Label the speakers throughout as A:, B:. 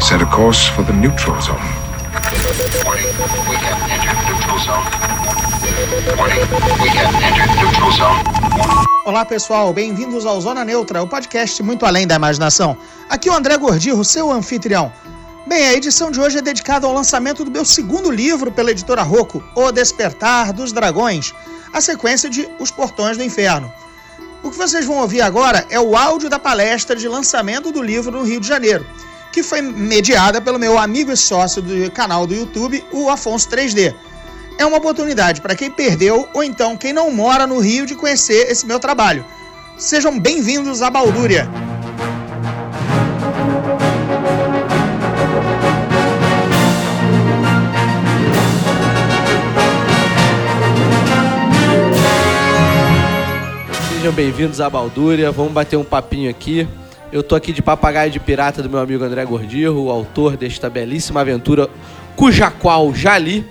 A: Set a course for the neutral zone.
B: Warning, we have entered neutral zone. Warning, we have entered neutral zone.
C: Olá pessoal, bem-vindos ao Zona Neutra, o podcast muito além da imaginação. Aqui é o André Gordirro, seu anfitrião. Bem, a edição de hoje é dedicada ao lançamento do meu segundo livro pela editora Rocco, O Despertar dos Dragões, a sequência de Os Portões do Inferno. O que vocês vão ouvir agora é o áudio da palestra de lançamento do livro no Rio de Janeiro, que foi mediada pelo meu amigo e sócio do canal do YouTube, o Afonso 3D. É uma oportunidade para quem perdeu ou então quem não mora no Rio de conhecer esse meu trabalho. Sejam bem-vindos à Baldúria.
D: Sejam bem-vindos à Baldúria, vamos bater um papinho aqui. Eu tô aqui de papagaio de pirata do meu amigo André Gordirro, o autor desta belíssima aventura, cuja qual já li.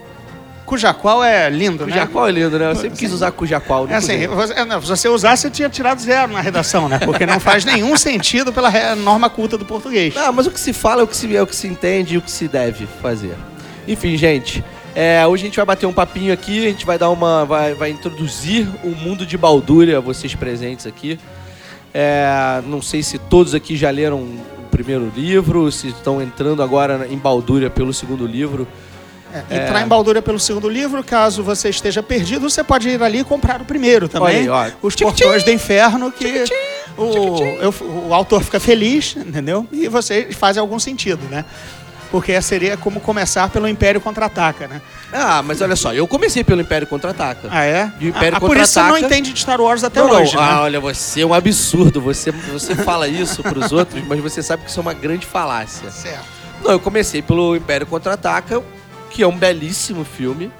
C: Cuja qual é lindo,
D: Cuja
C: né?
D: qual é lindo, né? Eu sempre quis usar cuja qual.
C: É assim, você, é, não, se você usasse, você tinha tirado zero na redação, né? Porque não faz nenhum sentido pela norma culta do português.
D: Não, mas o que se fala é o que se, é o que se entende e o que se deve fazer. Enfim, gente, é, hoje a gente vai bater um papinho aqui, a gente vai dar uma. vai, vai introduzir o mundo de Baldúria a vocês presentes aqui. É, não sei se todos aqui já leram o primeiro livro, se estão entrando agora em Baldúria pelo segundo livro.
C: É, Entrar em Baldúria pelo segundo livro, caso você esteja perdido, você pode ir ali e comprar o primeiro também.
D: Olha aí, ó.
C: Os Portões do Inferno, que o, eu- o autor fica feliz, entendeu? E você faz algum sentido, né? Porque seria como começar pelo Império Contra-Ataca, né?
D: Ah, mas olha só, eu comecei pelo Império Contra-Ataca.
C: Ah, é?
D: De Império
C: ah, por isso você não
D: Contra-Ataca.
C: entende de Star Wars até
D: Não, não,
C: hoje,
D: ah,
C: né?
D: olha, você é um absurdo. Você, você fala isso pros outros, mas você sabe que isso é uma grande falácia.
C: Certo.
D: Não, eu comecei pelo Império Contra-Ataca, que é um belíssimo filme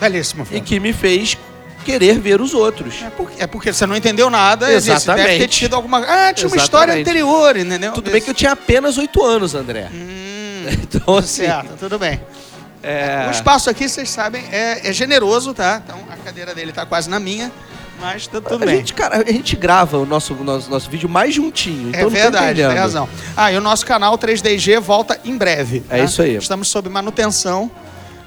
C: Belíssimo
D: e
C: filme.
D: que me fez querer ver os outros.
C: É porque, é porque você não entendeu nada, existe. deve ter
D: Exatamente.
C: tido alguma... Ah, tinha uma história
D: Exatamente.
C: anterior, entendeu?
D: Tudo bem que eu tinha apenas oito anos, André.
C: Hum,
D: Então, assim,
C: certo, tudo bem.
D: é...
C: O espaço aqui, vocês sabem, é, é generoso, tá? Então a cadeira dele tá quase na minha, mas tá tudo
D: a
C: bem.
D: gente, cara, a gente grava o nosso, nosso, nosso vídeo mais juntinho. Então
C: É verdade, tem razão. Ah, e o nosso canal 3DG volta em breve.
D: É
C: tá?
D: isso aí.
C: Estamos sob manutenção,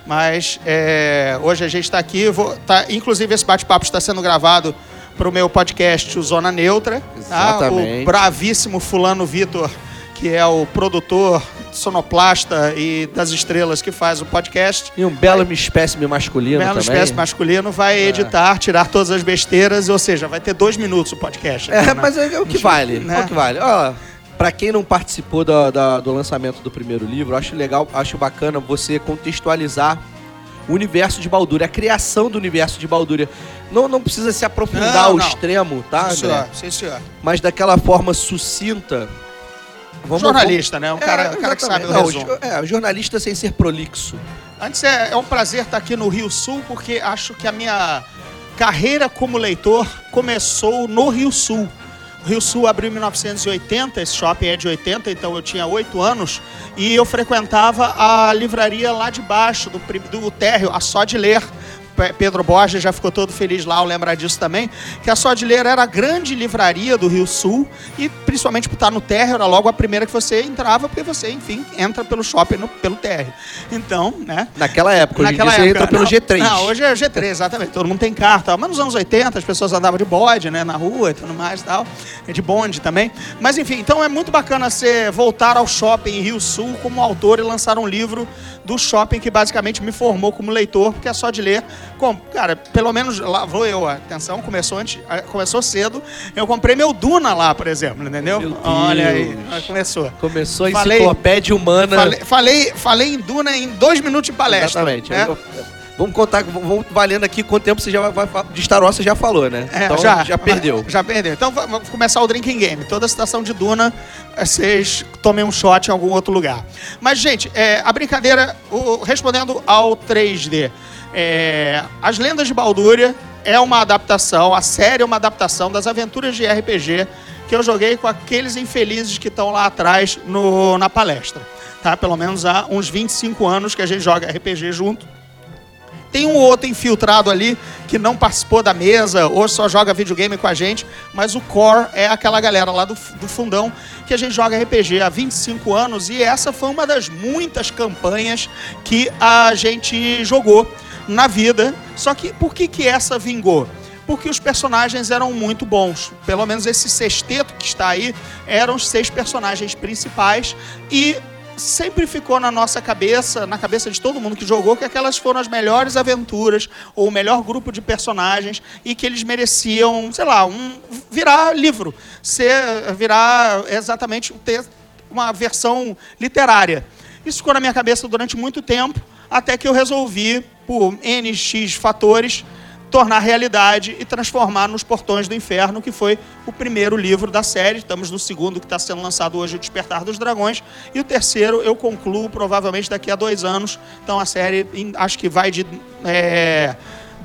C: mas é, hoje a gente está aqui. Vou, tá, inclusive, esse bate-papo está sendo gravado para o meu podcast, o Zona Neutra. tá?
D: Exatamente.
C: O bravíssimo Fulano Vitor, que é o produtor, sonoplasta e das estrelas que faz o podcast.
D: E um belo espécime masculino
C: Belo
D: também.
C: espécie masculino vai editar, tirar todas as besteiras, ou seja, vai ter dois minutos o podcast.
D: É,
C: né?
D: mas é o que vale.
C: Né?
D: É o que vale. Ó, pra quem não participou da- da- do lançamento do primeiro livro, acho legal, acho bacana você contextualizar o universo de Baldúria, a criação do universo de Baldúria. Não, não precisa se aprofundar
C: Não,
D: ao
C: não.
D: extremo, tá,
C: Sim, senhor. Sim, senhor.
D: Mas daquela forma sucinta. Vamos,
C: Jornalista, né? Um
D: vamos-
C: cara,
D: É,
C: cara que sabe o
D: exatamente.
C: resumo.
D: Não, jo- é, jornalista sem ser prolixo.
C: Antes é, é um prazer estar aqui no Rio Sul, porque acho que a minha carreira como leitor começou no Rio Sul. O Rio Sul abriu em 1980, esse shopping é de 80, então eu tinha 8 anos, e eu frequentava a livraria lá de baixo, do, do térreo, a Só de Ler. Pe- Pedro Borges já ficou todo feliz lá ao lembrar disso também, que a Ler era a grande livraria do Rio Sul, e principalmente por estar no térreo, era logo a primeira que você entrava, porque você, enfim, entra pelo shopping no- pelo térreo. Então, né,
D: Naquela época, hoje dia você entra pelo
C: não,
D: G3.
C: Não, hoje é G3, exatamente. Todo mundo tem carro, tal. mas nos anos 80 as pessoas andavam de bode, né, na rua e tudo mais e tal. E de bonde também. Mas enfim, então é muito bacana você voltar ao shopping em Rio Sul como autor e lançar um livro do shopping que basicamente me formou como leitor, porque é só de ler. Com, cara, pelo menos lá vou eu, atenção, começou antes, começou cedo. Eu comprei meu Duna lá, por exemplo, entendeu? Olha aí, começou.
D: Começou a
C: Falei-
D: enciclopédia humana.
C: Falei, falei, falei em Duna em dois minutos de palestra.
D: Exatamente.
C: né?
D: Eu- Vamos contar, vamos valendo aqui quanto tempo você já vai, de Star Wars você já falou, né?
C: É,
D: então
C: já,
D: já perdeu.
C: Já perdeu. Então va- vamos começar o drinking game. Toda a citação de Duna, eh, vocês tomem um shot em algum outro lugar. Mas, gente, é, a brincadeira, o- respondendo ao 3D, é, As Lendas de Baldúria é uma adaptação, a série é uma adaptação das aventuras de RPG que eu joguei com aqueles infelizes que estão lá atrás no- na palestra. Tá? Pelo menos há uns 25 anos que a gente joga RPG junto. Tem um outro infiltrado ali que não participou da mesa ou só joga videogame com a gente, mas o core é aquela galera lá do, do fundão que a gente joga RPG há 25 anos e essa foi uma das muitas campanhas que a gente jogou na vida. Só que por que, que essa vingou? porque os personagens eram muito bons. Pelo menos esse sexteto que está aí eram os seis personagens principais e sempre ficou na nossa cabeça, na cabeça de todo mundo que jogou, que aquelas foram as melhores aventuras ou o melhor grupo de personagens e que eles mereciam, sei lá, um, virar livro, ser, virar exatamente ter uma versão literária. Isso ficou na minha cabeça durante muito tempo, até que eu resolvi, por NX fatores, tornar realidade e transformar nos Portões do Inferno, que foi o primeiro livro da série. Estamos no segundo, que está sendo lançado hoje, O Despertar dos Dragões. E o terceiro eu concluo provavelmente daqui a dois anos. Então a série, acho que vai de. É,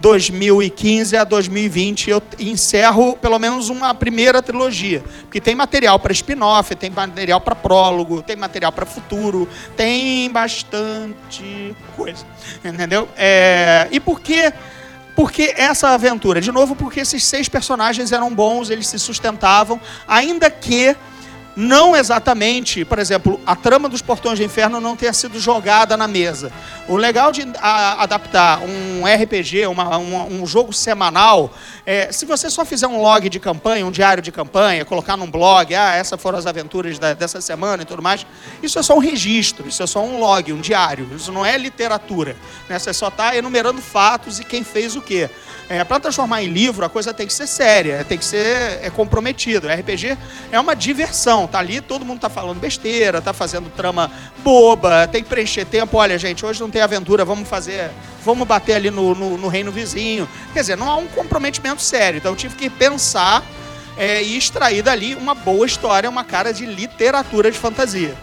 C: 2015 a 2020 eu encerro pelo menos uma primeira trilogia, porque tem material para spin-off, tem material para prólogo, tem material para futuro, tem bastante coisa, entendeu? É, e por que porque essa aventura? De novo, porque esses seis personagens eram bons, eles se sustentavam, ainda que não exatamente, por exemplo, a trama dos Portões do Inferno não tenha sido jogada na mesa. O legal de a, adaptar um RPG, uma, um, jogo semanal, é, se você só fizer um log de campanha, um diário de campanha, colocar num blog, ah, essas foram as aventuras da, dessa semana e tudo mais, isso é só um registro, isso é só um log, um diário, isso não é literatura. Né? Você só está enumerando fatos e quem fez o quê. É, para transformar em livro, a coisa tem que ser séria, tem que ser é, comprometido. RPG é uma diversão, tá ali, todo mundo tá falando besteira, tá fazendo trama boba, tem que preencher tempo. Olha, gente, hoje não tem aventura, vamos fazer, vamos bater ali no, no, no reino vizinho. Quer dizer, não há um comprometimento sério. Então eu tive que pensar é, e extrair dali uma boa história, uma cara de literatura de fantasia.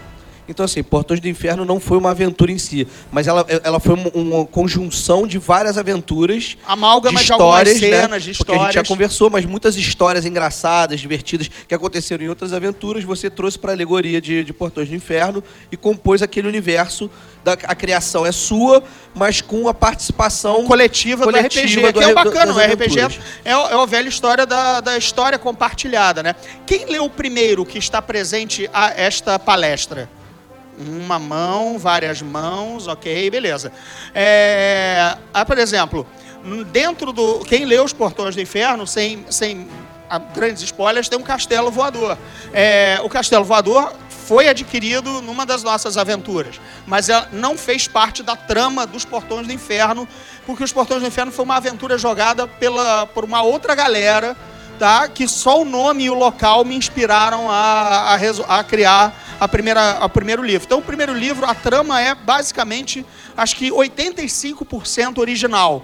D: Então, assim, Portões do Inferno não foi uma aventura em si, mas ela, ela foi uma, conjunção de várias aventuras.
C: Amálgama
D: de
C: histórias,
D: de
C: cenas, né? de histórias.
D: Porque a gente já conversou, mas muitas histórias engraçadas, divertidas, que aconteceram em outras aventuras, você trouxe para a alegoria de, de Portões do Inferno e compôs aquele universo. Da, a criação é sua, mas com a participação
C: coletiva, coletiva do RPG, do, que é bacana. O RPG é, é a velha história da, da história compartilhada, né? Quem leu o primeiro que está presente a esta palestra? Uma mão, várias mãos, ok, beleza. É, ah, por exemplo, dentro do. Quem lê Os Portões do Inferno, sem, sem grandes spoilers, tem um castelo voador. É, o castelo voador foi adquirido numa das nossas aventuras, mas ela não fez parte da trama dos Portões do Inferno, porque os Portões do Inferno foi uma aventura jogada pela, por uma outra galera, tá? que só o nome e o local me inspiraram a, a, a criar a primeira, o primeiro livro. Então, o primeiro livro, a trama é basicamente, acho que 85% original,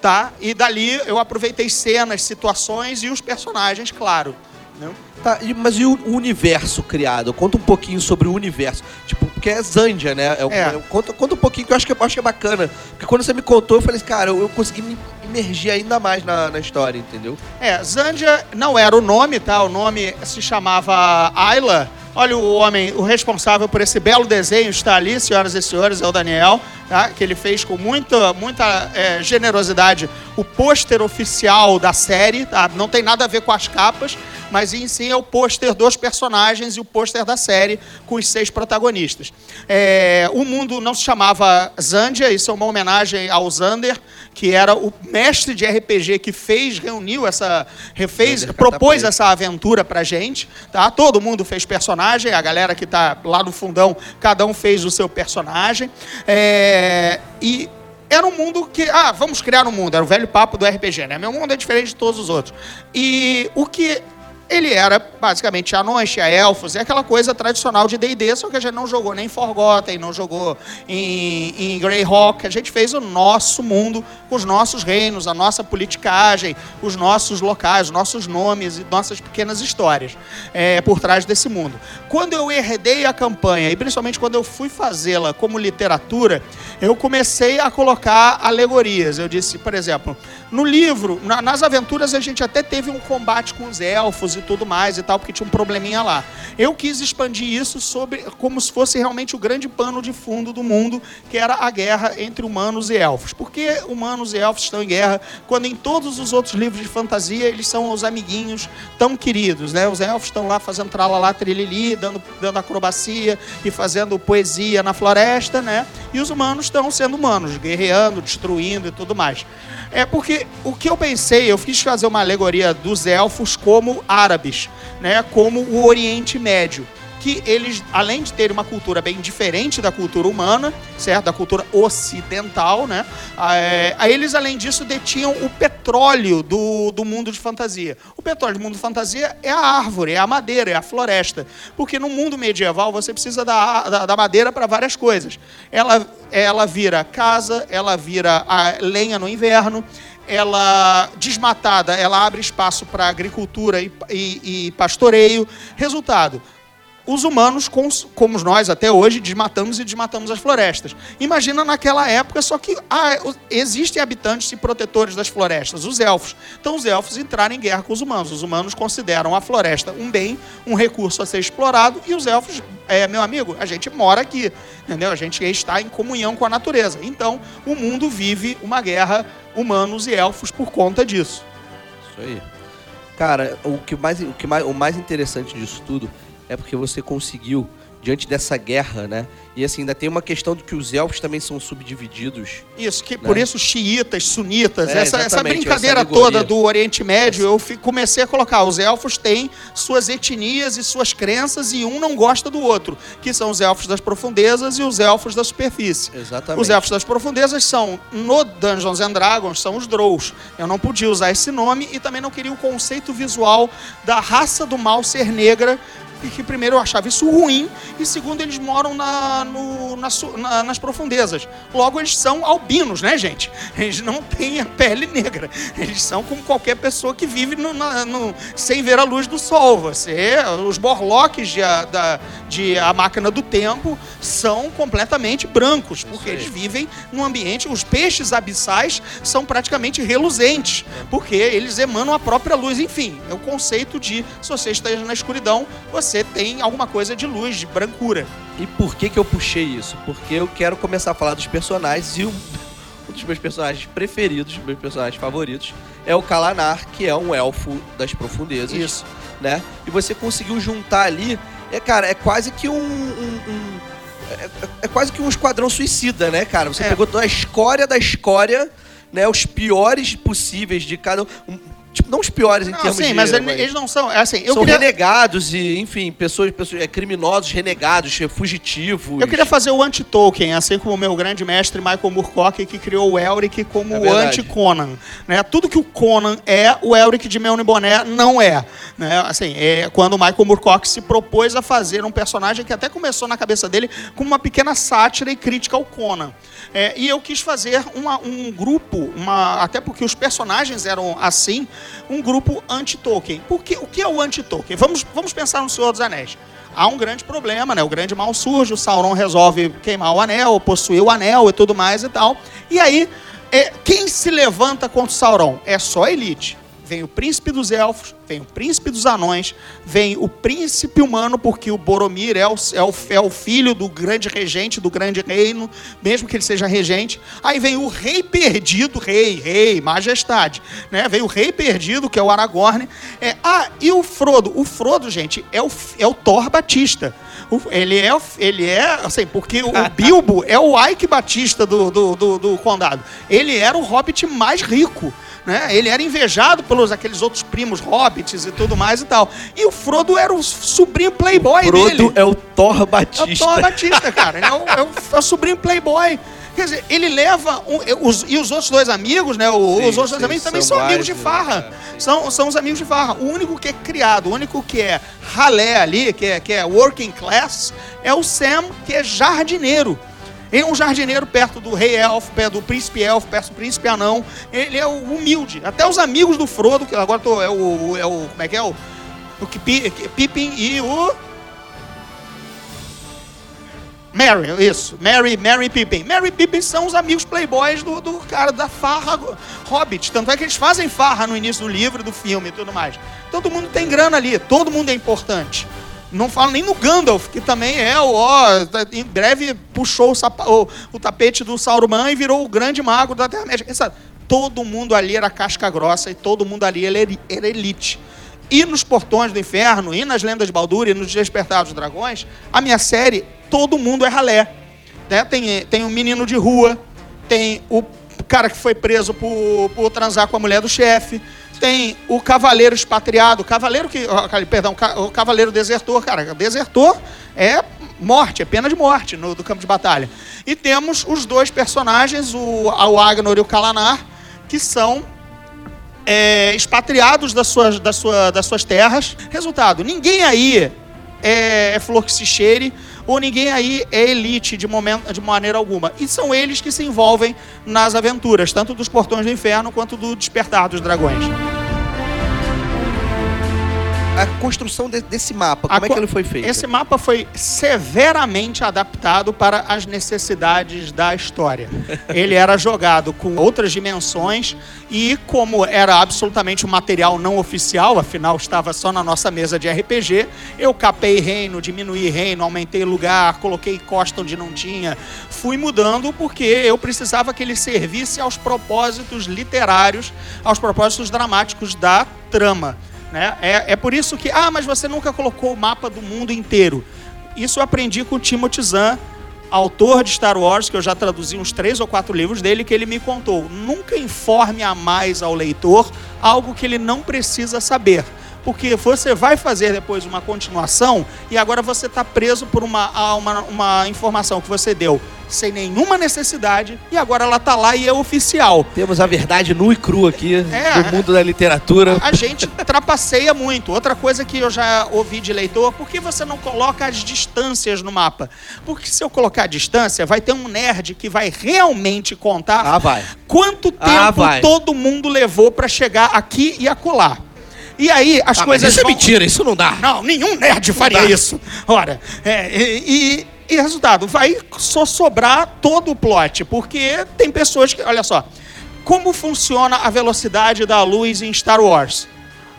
C: tá? E dali eu aproveitei cenas, situações e os personagens, claro. Né?
D: Tá, mas e o universo criado? Conta um pouquinho sobre o universo. Tipo, porque é Zandia, né? É, é. Conta, conta um pouquinho, que eu acho que, eu acho que é bacana. Porque quando você me contou, eu falei assim, cara, eu, eu consegui me imergir ainda mais na, na história, entendeu?
C: É, Zandia não era o nome, tá? O nome se chamava Ayla Olha o homem, o responsável por esse belo desenho está ali, senhoras e senhores, é o Daniel, tá? que ele fez com muita, muita é, generosidade o pôster oficial da série. Tá? Não tem nada a ver com as capas, mas em si é o pôster dos personagens e o pôster da série com os seis protagonistas. É, o mundo não se chamava Zandia, isso é uma homenagem ao Zander, que era o mestre de RPG que fez, reuniu essa, refez, propôs essa aventura pra gente, tá? Todo mundo fez personagem, a galera que tá lá no fundão, cada um fez o seu personagem. É, e era um mundo que, ah, vamos criar um mundo, era o velho papo do RPG, né? Meu mundo é diferente de todos os outros. E o que ele era basicamente anões, tinha elfos, é aquela coisa tradicional de D&D, só que a gente não jogou nem Forgotten, não jogou em, em Greyhawk, a gente fez o nosso mundo, com os nossos reinos, a nossa politicagem, os nossos locais, os nossos nomes e nossas pequenas histórias é, por trás desse mundo. Quando eu herdei a campanha, e principalmente quando eu fui fazê-la como literatura, eu comecei a colocar alegorias. Eu disse, por exemplo, no livro, na, nas aventuras a gente até teve um combate com os elfos e tudo mais e tal, porque tinha um probleminha lá. Eu quis expandir isso sobre como se fosse realmente o grande pano de fundo do mundo, que era a guerra entre humanos e elfos. Por que humanos e elfos estão em guerra quando em todos os outros livros de fantasia eles são os amiguinhos tão queridos, né? Os elfos estão lá fazendo tralalá, trilili, dando, dando acrobacia e fazendo poesia na floresta, né? E os humanos estão sendo humanos, guerreando, destruindo e tudo mais. É porque o que eu pensei, eu quis fazer uma alegoria dos elfos como árabes, né? Como o Oriente Médio que eles, além de terem uma cultura bem diferente da cultura humana, certo? Da cultura ocidental, né? É, eles, além disso, detinham o petróleo do, do mundo de fantasia. O petróleo do mundo de fantasia é a árvore, é a madeira, é a floresta. Porque no mundo medieval você precisa da, da, da madeira para várias coisas. Ela, ela vira casa, ela vira lenha no inverno, ela desmatada, ela abre espaço para agricultura e, e, e, pastoreio. Resultado: os humanos, como nós até hoje, desmatamos e desmatamos as florestas. Imagina naquela época, só que ah, existem habitantes e protetores das florestas, os elfos. Então os elfos entraram em guerra com os humanos. Os humanos consideram a floresta um bem, um recurso a ser explorado, e os elfos, é, meu amigo, a gente mora aqui, entendeu? A gente está em comunhão com a natureza. Então o mundo vive uma guerra humanos e elfos por conta disso.
D: Isso aí. Cara, o que mais, o que mais, o mais interessante disso tudo é porque você conseguiu, diante dessa guerra, né? E assim, ainda tem uma questão de que os elfos também são subdivididos.
C: Isso, que né? por isso xiitas, sunitas, é, essa, essa brincadeira essa toda do Oriente Médio, eu comecei a colocar. Os elfos têm suas etnias e suas crenças, e um não gosta do outro, que são os elfos das profundezas e os elfos da superfície.
D: Exatamente.
C: Os elfos das profundezas são, no Dungeons and Dragons, são os Drows. Eu não podia usar esse nome e também não queria o conceito visual da raça do mal ser negra, e que primeiro eu achava isso ruim, e segundo, eles moram na, no, na, na, nas profundezas. Logo, eles são albinos, né, gente? Eles não têm a pele negra. Eles são como qualquer pessoa que vive no, no, sem ver a luz do sol. Você, os borloques de, a, da, de A Máquina do Tempo são completamente brancos, porque eles vivem num ambiente. Os peixes abissais são praticamente reluzentes, porque eles emanam a própria luz. Enfim, é o conceito de se você esteja na escuridão, você você tem alguma coisa de luz, de brancura.
D: E por que, que eu puxei isso? Porque eu quero começar a falar dos personagens e um, um dos meus personagens preferidos, meus personagens favoritos, é o Kalanar, que é um elfo das profundezas.
C: Isso.
D: Né? E você conseguiu juntar ali. É, cara, é quase que um. um, um é, é, quase que um esquadrão suicida, né, cara? Você é. pegou toda a escória da escória, né? Os piores possíveis de cada um Tipo, não os piores em não, termos
C: sim,
D: de...
C: mas, mas eles não são... É assim,
D: são queria... renegados e, enfim, pessoas, pessoas é, criminosos, renegados, fugitivos.
C: Eu queria fazer o anti-Tolkien, assim como o meu grande mestre Michael Moorcock, que criou o Elric como é o anti-Conan. Né? Tudo que o Conan é, o Elric de Melny Boné não é. Né? Assim, é quando o Michael Moorcock se propôs a fazer um personagem que até começou na cabeça dele como uma pequena sátira e crítica ao Conan. É, e eu quis fazer uma, um grupo, uma, até porque os personagens eram assim, um grupo anti-Tolkien. O que é o anti-Tolkien? Vamos, vamos pensar no Senhor dos Anéis. Há um grande problema, né? O grande mal surge, o Sauron resolve queimar o anel, possuir o anel e tudo mais e tal. E aí, é, quem se levanta contra o Sauron? É só a elite vem o príncipe dos elfos, vem o príncipe dos anões, vem o príncipe humano, porque o Boromir é o, é o, é o filho do grande regente, do grande reino, mesmo que ele seja regente. Aí vem o rei perdido, rei, rei, majestade. Né? Vem o rei perdido, que é o Aragorn. É, ah, e o Frodo? O Frodo, gente, é o, é o Thor Batista. Ele é, ele é, assim, porque o Bilbo é o Ike Batista do, do, do, do condado. Ele era o hobbit mais rico né? Ele era invejado pelos aqueles outros primos hobbits e tudo mais e tal. E o Frodo era o sobrinho playboy
D: o Frodo
C: dele.
D: é o Thor Batista.
C: É o Thor Batista, cara. Ele é o, é o, é o sobrinho playboy. Quer dizer, ele leva. Um, os, e os outros dois amigos, né? O, sim, os outros sim, amigos também são, são amigos de farra. É, são, são os amigos de farra. O único que é criado, o único que é ralé ali, que é, que é working class, é o Sam, que é jardineiro. Ele é um jardineiro perto do rei elfo, perto do príncipe elfo, perto do príncipe anão. Ele é o humilde. Até os amigos do Frodo, que agora tô, é, o, é o. Como é que é? O, o Pippin e o. Mary, isso. Mary, Mary Pippin. Mary Pippin são os amigos playboys do, do cara da farra Hobbit. Tanto é que eles fazem farra no início do livro, do filme e tudo mais. Todo mundo tem grana ali, todo mundo é importante. Não falo nem no Gandalf, que também é o, ó, em breve puxou o, sapa, o, o, tapete do Sauron e virou o grande mago da Terra-média. Todo mundo ali era casca grossa e todo mundo ali era elite. E nos Portões do Inferno, e nas Lendas de Baldur, e nos Despertados dos Dragões, a minha série, todo mundo é ralé. Né? Tem, tem um menino de rua, tem o cara que foi preso por, por transar com a mulher do chefe, tem o cavaleiro expatriado, o cavaleiro que, perdão, o cavaleiro desertor, cara, desertor é morte, é pena de morte no do campo de batalha. E temos os dois personagens, o, o Agnor e o Kalanar, que são é, expatriados das suas, das, das suas terras. Resultado, ninguém aí é, é flor que se cheire, ou ninguém aí é elite de, momento, de maneira alguma. E são eles que se envolvem nas aventuras, tanto dos Portões do Inferno quanto do Despertar dos Dragões
D: a construção de, desse mapa, como a, é que ele foi feito?
C: Esse mapa foi severamente adaptado para as necessidades da história. ele era jogado com outras dimensões e como era absolutamente um material não oficial, afinal estava só na nossa mesa de RPG, eu capei reino, diminuí reino, aumentei lugar, coloquei costa onde não tinha, fui mudando porque eu precisava que ele servisse aos propósitos literários, aos propósitos dramáticos da trama. Né? É, é por isso que, ah, mas você nunca colocou o mapa do mundo inteiro. Isso eu aprendi com o Timothy Zahn, autor de Star Wars, que eu já traduzi uns três ou quatro livros dele, que ele me contou. Nunca informe a mais ao leitor algo que ele não precisa saber porque você vai fazer depois uma continuação e agora você está preso por uma, uma, uma informação que você deu sem nenhuma necessidade e agora ela está lá e é oficial.
D: Temos a verdade nua e crua aqui é, do mundo da literatura.
C: A, a gente trapaceia muito. Outra coisa que eu já ouvi de leitor, por que você não coloca as distâncias no mapa? Porque se eu colocar a distância, vai ter um nerd que vai realmente contar
D: ah, vai.
C: quanto ah, tempo ah, todo mundo levou para chegar aqui e acolá. E aí as ah, coisas.
D: isso é vão... é mentira, isso não dá.
C: Não, nenhum nerd faria isso. Ora, é, e, e, resultado, vai só sobrar todo o plot, porque tem pessoas que. Olha só. Como funciona a velocidade da luz em Star Wars?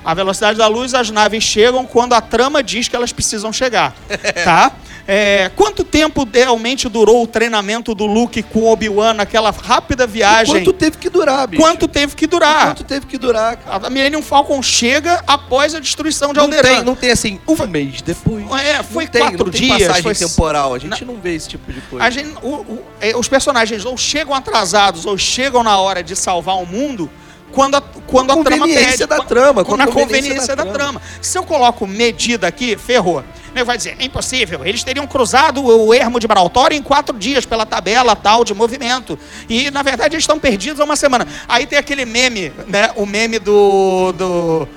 C: A velocidade da luz, as naves chegam quando a trama diz que elas precisam chegar. tá? É, quanto tempo realmente durou o treinamento do Luke com o Obi-Wan naquela rápida viagem?
D: E quanto teve que durar, bicho?
C: Quanto teve que durar? E
D: quanto teve que durar?
C: Cara? A Millennium Falcon chega após a destruição de Alderaan.
D: Não tem, não tem assim, um mês depois.
C: É, foi tem, quatro dias.
D: passagem
C: foi...
D: temporal, a gente não, não vê esse tipo de coisa.
C: Gente, o, o, é, os personagens ou chegam atrasados ou chegam na hora de salvar o mundo quando a, quando a trama pede.
D: da trama.
C: Na conveniência da, da trama. Se eu coloco medida aqui, ferrou vai dizer, é impossível. Eles teriam cruzado o ermo de Brautório em quatro dias pela tabela tal de movimento. E, na verdade, eles estão perdidos há uma semana. Aí tem aquele meme, né? O meme do... do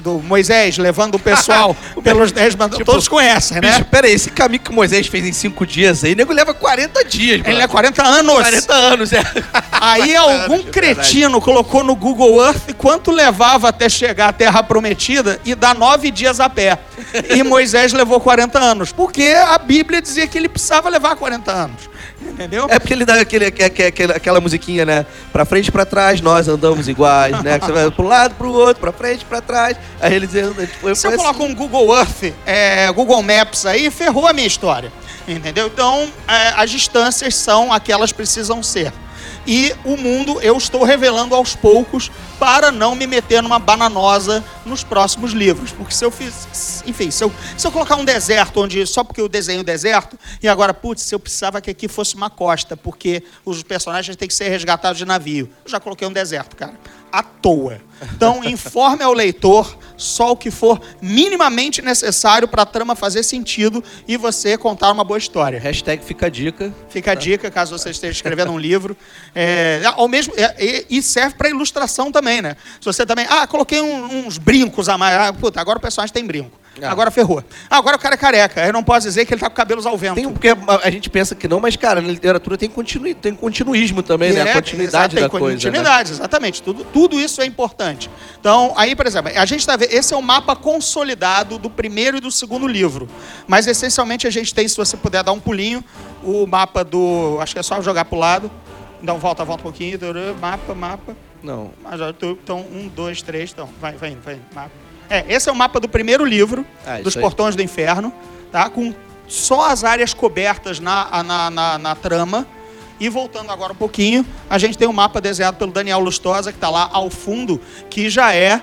C: do Moisés levando o pessoal pelos 10 mandamentos. Tipo, Todos conhecem, né? Bicho,
D: peraí, esse caminho que Moisés fez em 5 dias aí, o nego leva 40 dias.
C: Ele leva 40 anos.
D: 40 anos, é.
C: Aí algum cretino colocou no Google Earth quanto levava até chegar à Terra Prometida e dá 9 dias a pé. E Moisés levou 40 anos. Porque a Bíblia dizia que ele precisava levar 40 anos. Entendeu?
D: É porque ele dá aquele, aquele, aquela musiquinha, né? Pra frente e pra trás, nós andamos iguais, né? Você vai pro lado, pro outro, pra frente, pra trás. Aí ele dizendo.
C: Tipo, Se eu assim. coloco um Google Earth, é, Google Maps aí, ferrou a minha história. Entendeu? Então, é, as distâncias são aquelas precisam ser. E o mundo eu estou revelando aos poucos para não me meter numa bananosa nos próximos livros. Porque se eu fiz. Enfim, se eu, se eu colocar um deserto onde. Só porque eu desenho deserto, e agora, putz, eu precisava que aqui fosse uma costa, porque os personagens têm que ser resgatados de navio. Eu já coloquei um deserto, cara. À toa. Então, informe ao leitor só o que for minimamente necessário para a trama fazer sentido e você contar uma boa história.
D: Hashtag fica a dica.
C: Fica a dica, caso você esteja escrevendo um livro. É, ao mesmo, é, e serve para ilustração também, né? Se você também. Ah, coloquei um, uns brincos a mais. Ah, puta, agora o personagem tem brinco.
D: Ah.
C: Agora ferrou. Agora o cara é careca. Eu não posso dizer que ele tá com cabelos ao vento.
D: Tem, porque a, a gente pensa que não, mas, cara, na literatura tem, continui, tem continuismo também, né? A
C: É,
D: continuidade
C: exato,
D: da
C: tem
D: coisa. né?
C: Continuidade, exatamente. Tudo, tudo isso é importante. Então, aí, por exemplo, a gente está vendo. Esse é o mapa consolidado do primeiro e do segundo livro. Mas essencialmente a gente tem, se você puder dar um pulinho, o mapa do. Acho que é só jogar pro lado. Então volta, volta um pouquinho. Mapa, mapa.
D: Não.
C: Então, um, dois, três. Então, vai, vai indo, vai indo. Mapa. É, esse é o mapa do primeiro livro,
D: Ah,
C: dos
D: isso aí.
C: Portões do Inferno, tá? Com só as áreas cobertas na, na, na, na trama. E voltando agora um pouquinho, a gente tem um mapa desenhado pelo Daniel Lustosa, que está lá ao fundo, que já é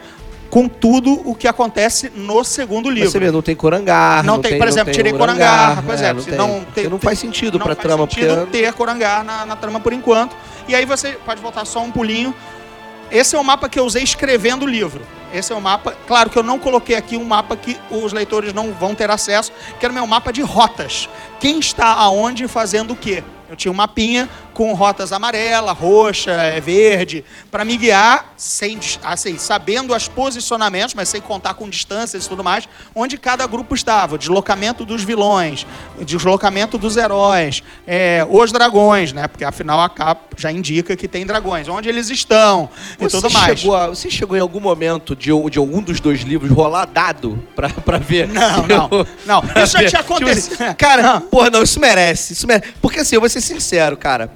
C: com tudo o que acontece no segundo livro.
D: Você vê, não tem corangar.
C: Não tem, por exemplo, tirei corangar, por exemplo.
D: não,
C: se
D: tem.
C: não, tem-
D: não faz sentido
C: não
D: pra
C: faz
D: trama,
C: sentido
D: porque
C: ter corangar na, na trama por enquanto. E aí você pode voltar só um pulinho. Esse é o mapa que eu usei escrevendo o livro. Esse é o mapa. Claro que eu não coloquei aqui um mapa que os leitores não vão ter acesso, que era meu mapa de rotas. Quem está aonde fazendo o quê? Eu tinha um mapinha com rotas amarela, roxa, eh, verde, para me guiar, sem, assim, sabendo os posicionamentos, mas sem contar com distâncias e tudo mais, onde cada grupo estava. O deslocamento dos vilões, o deslocamento dos heróis, eh, os dragões, né? Porque afinal a capa já indica que tem dragões, onde eles estão e
D: Você
C: tudo mais.
D: chegou, a- você chegou em algum momento de, de algum dos dois livros rolar dado pra, pra ver?
C: Não, não, não. Isso já tinha
D: Tipo
C: acontecido.
D: assim, cara, porra, não, isso merece, isso merece. Porque assim, eu vou ser sincero, cara.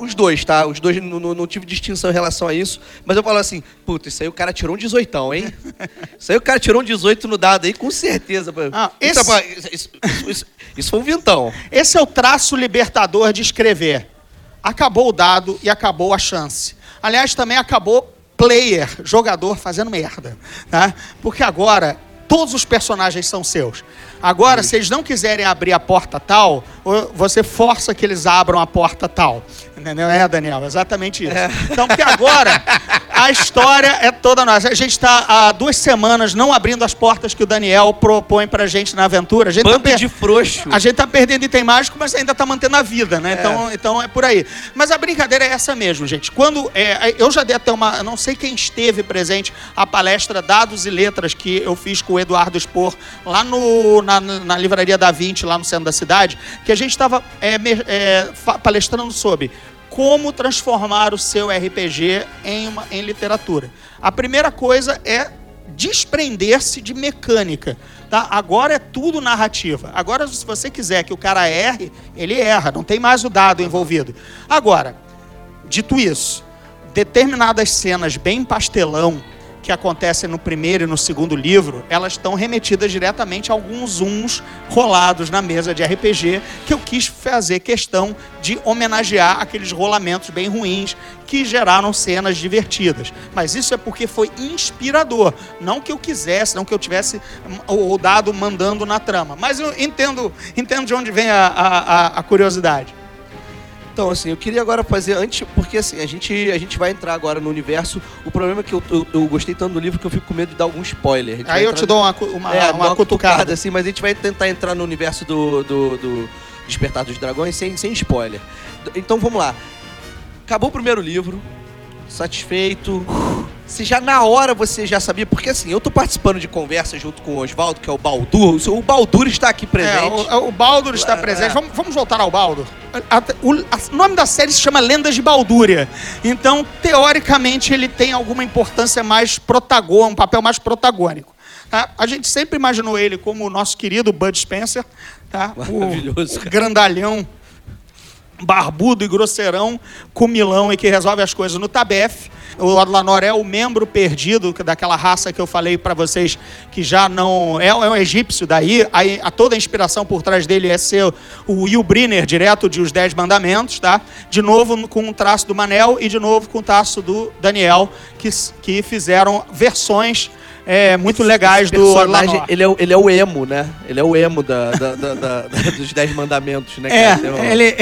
D: Os dois, tá? Os dois não, não- não tive distinção em relação a isso. Mas eu falo assim, puta, isso aí o cara tirou um 18, hein? Isso aí o cara tirou um 18 no dado aí, com certeza.
C: Ah,
D: Isso,
C: esse-
D: pô, isso, isso- isso- isso foi um vintão.
C: Esse é o traço libertador de escrever. Acabou o dado e acabou a chance. Aliás, também acabou player, jogador fazendo merda, tá? Porque agora todos os personagens são seus. Agora, se eles não quiserem abrir a porta tal, você força que eles abram a porta tal. Entendeu? É, Daniel, exatamente isso. Então, porque agora a história é toda nossa. A gente está há duas semanas não abrindo as portas que o Daniel propõe pra gente na aventura. A gente tá
D: de frouxo.
C: a gente tá perdendo item mágico, mas ainda tá mantendo a vida, né? Então, então é por aí. Mas a brincadeira é essa mesmo, gente. Quando é, eu já dei até uma, não sei quem esteve presente a palestra Dados e Letras que eu fiz com o Eduardo Spor lá no, na, na livraria da 20, lá no centro da cidade, que a gente estava palestrando sobre como transformar o seu RPG em, uma, em literatura. A primeira coisa é desprender-se de mecânica. Tá? Agora é tudo narrativa. Agora, se você quiser que o cara erre, ele erra, não tem mais o dado envolvido. Agora, dito isso, determinadas cenas bem pastelão que acontecem no primeiro e no segundo livro, elas estão remetidas diretamente a alguns zooms rolados na mesa de RPG que eu quis fazer questão de homenagear aqueles rolamentos bem ruins que geraram cenas divertidas. Mas isso é porque foi inspirador, não que eu quisesse, não que eu tivesse hum, o dado mandando na trama. Mas eu entendo, entendo de onde vem a- a- a curiosidade.
D: Então, assim, eu queria agora fazer antes, porque assim, a gente, a gente vai entrar agora no universo. O problema é que eu, eu, eu gostei tanto do livro que eu fico com medo de dar algum spoiler.
C: Aí eu te dou uma, uma,
D: É,
C: uma cutucada.
D: assim, mas a gente vai tentar entrar no universo do, do, do Despertar dos Dragões sem, sem spoiler. Então vamos lá. Acabou o primeiro livro, satisfeito. Se já na hora você já sabia, porque assim, eu tô participando de conversa junto com o Oswaldo, que é o Baldur. O Baldur está aqui
C: É,
D: presente.
C: o, o Baldur está
D: É,
C: presente.
D: é.
C: Vamos, vamos voltar ao Baldur. A- a- o, a- o nome da série se chama Lendas de Baldúria. Então, teoricamente, ele tem alguma importância mais protagônica, um papel mais protagônico. tá? A gente sempre imaginou ele como o nosso querido Bud Spencer, tá?
D: Maravilhoso,
C: o
D: cara.
C: grandalhão, barbudo e grosseirão, comilão e que resolve as coisas no Tabef. O Adlanor é o membro perdido daquela raça que eu falei pra vocês que já não é, é um egípcio daí. Aí, a toda a inspiração por trás dele é ser o Will Brynner, direto de Os Dez Mandamentos, tá? De novo com um traço do Manel e de novo com o traço do Daniel, que, que fizeram versões é, muito legais
D: Esse
C: do
D: personagem, ele é, o- ele é o emo, né? Ele é o emo da, da- da- da- dos Dez Mandamentos, né?
C: É,
D: cara?
C: Ele,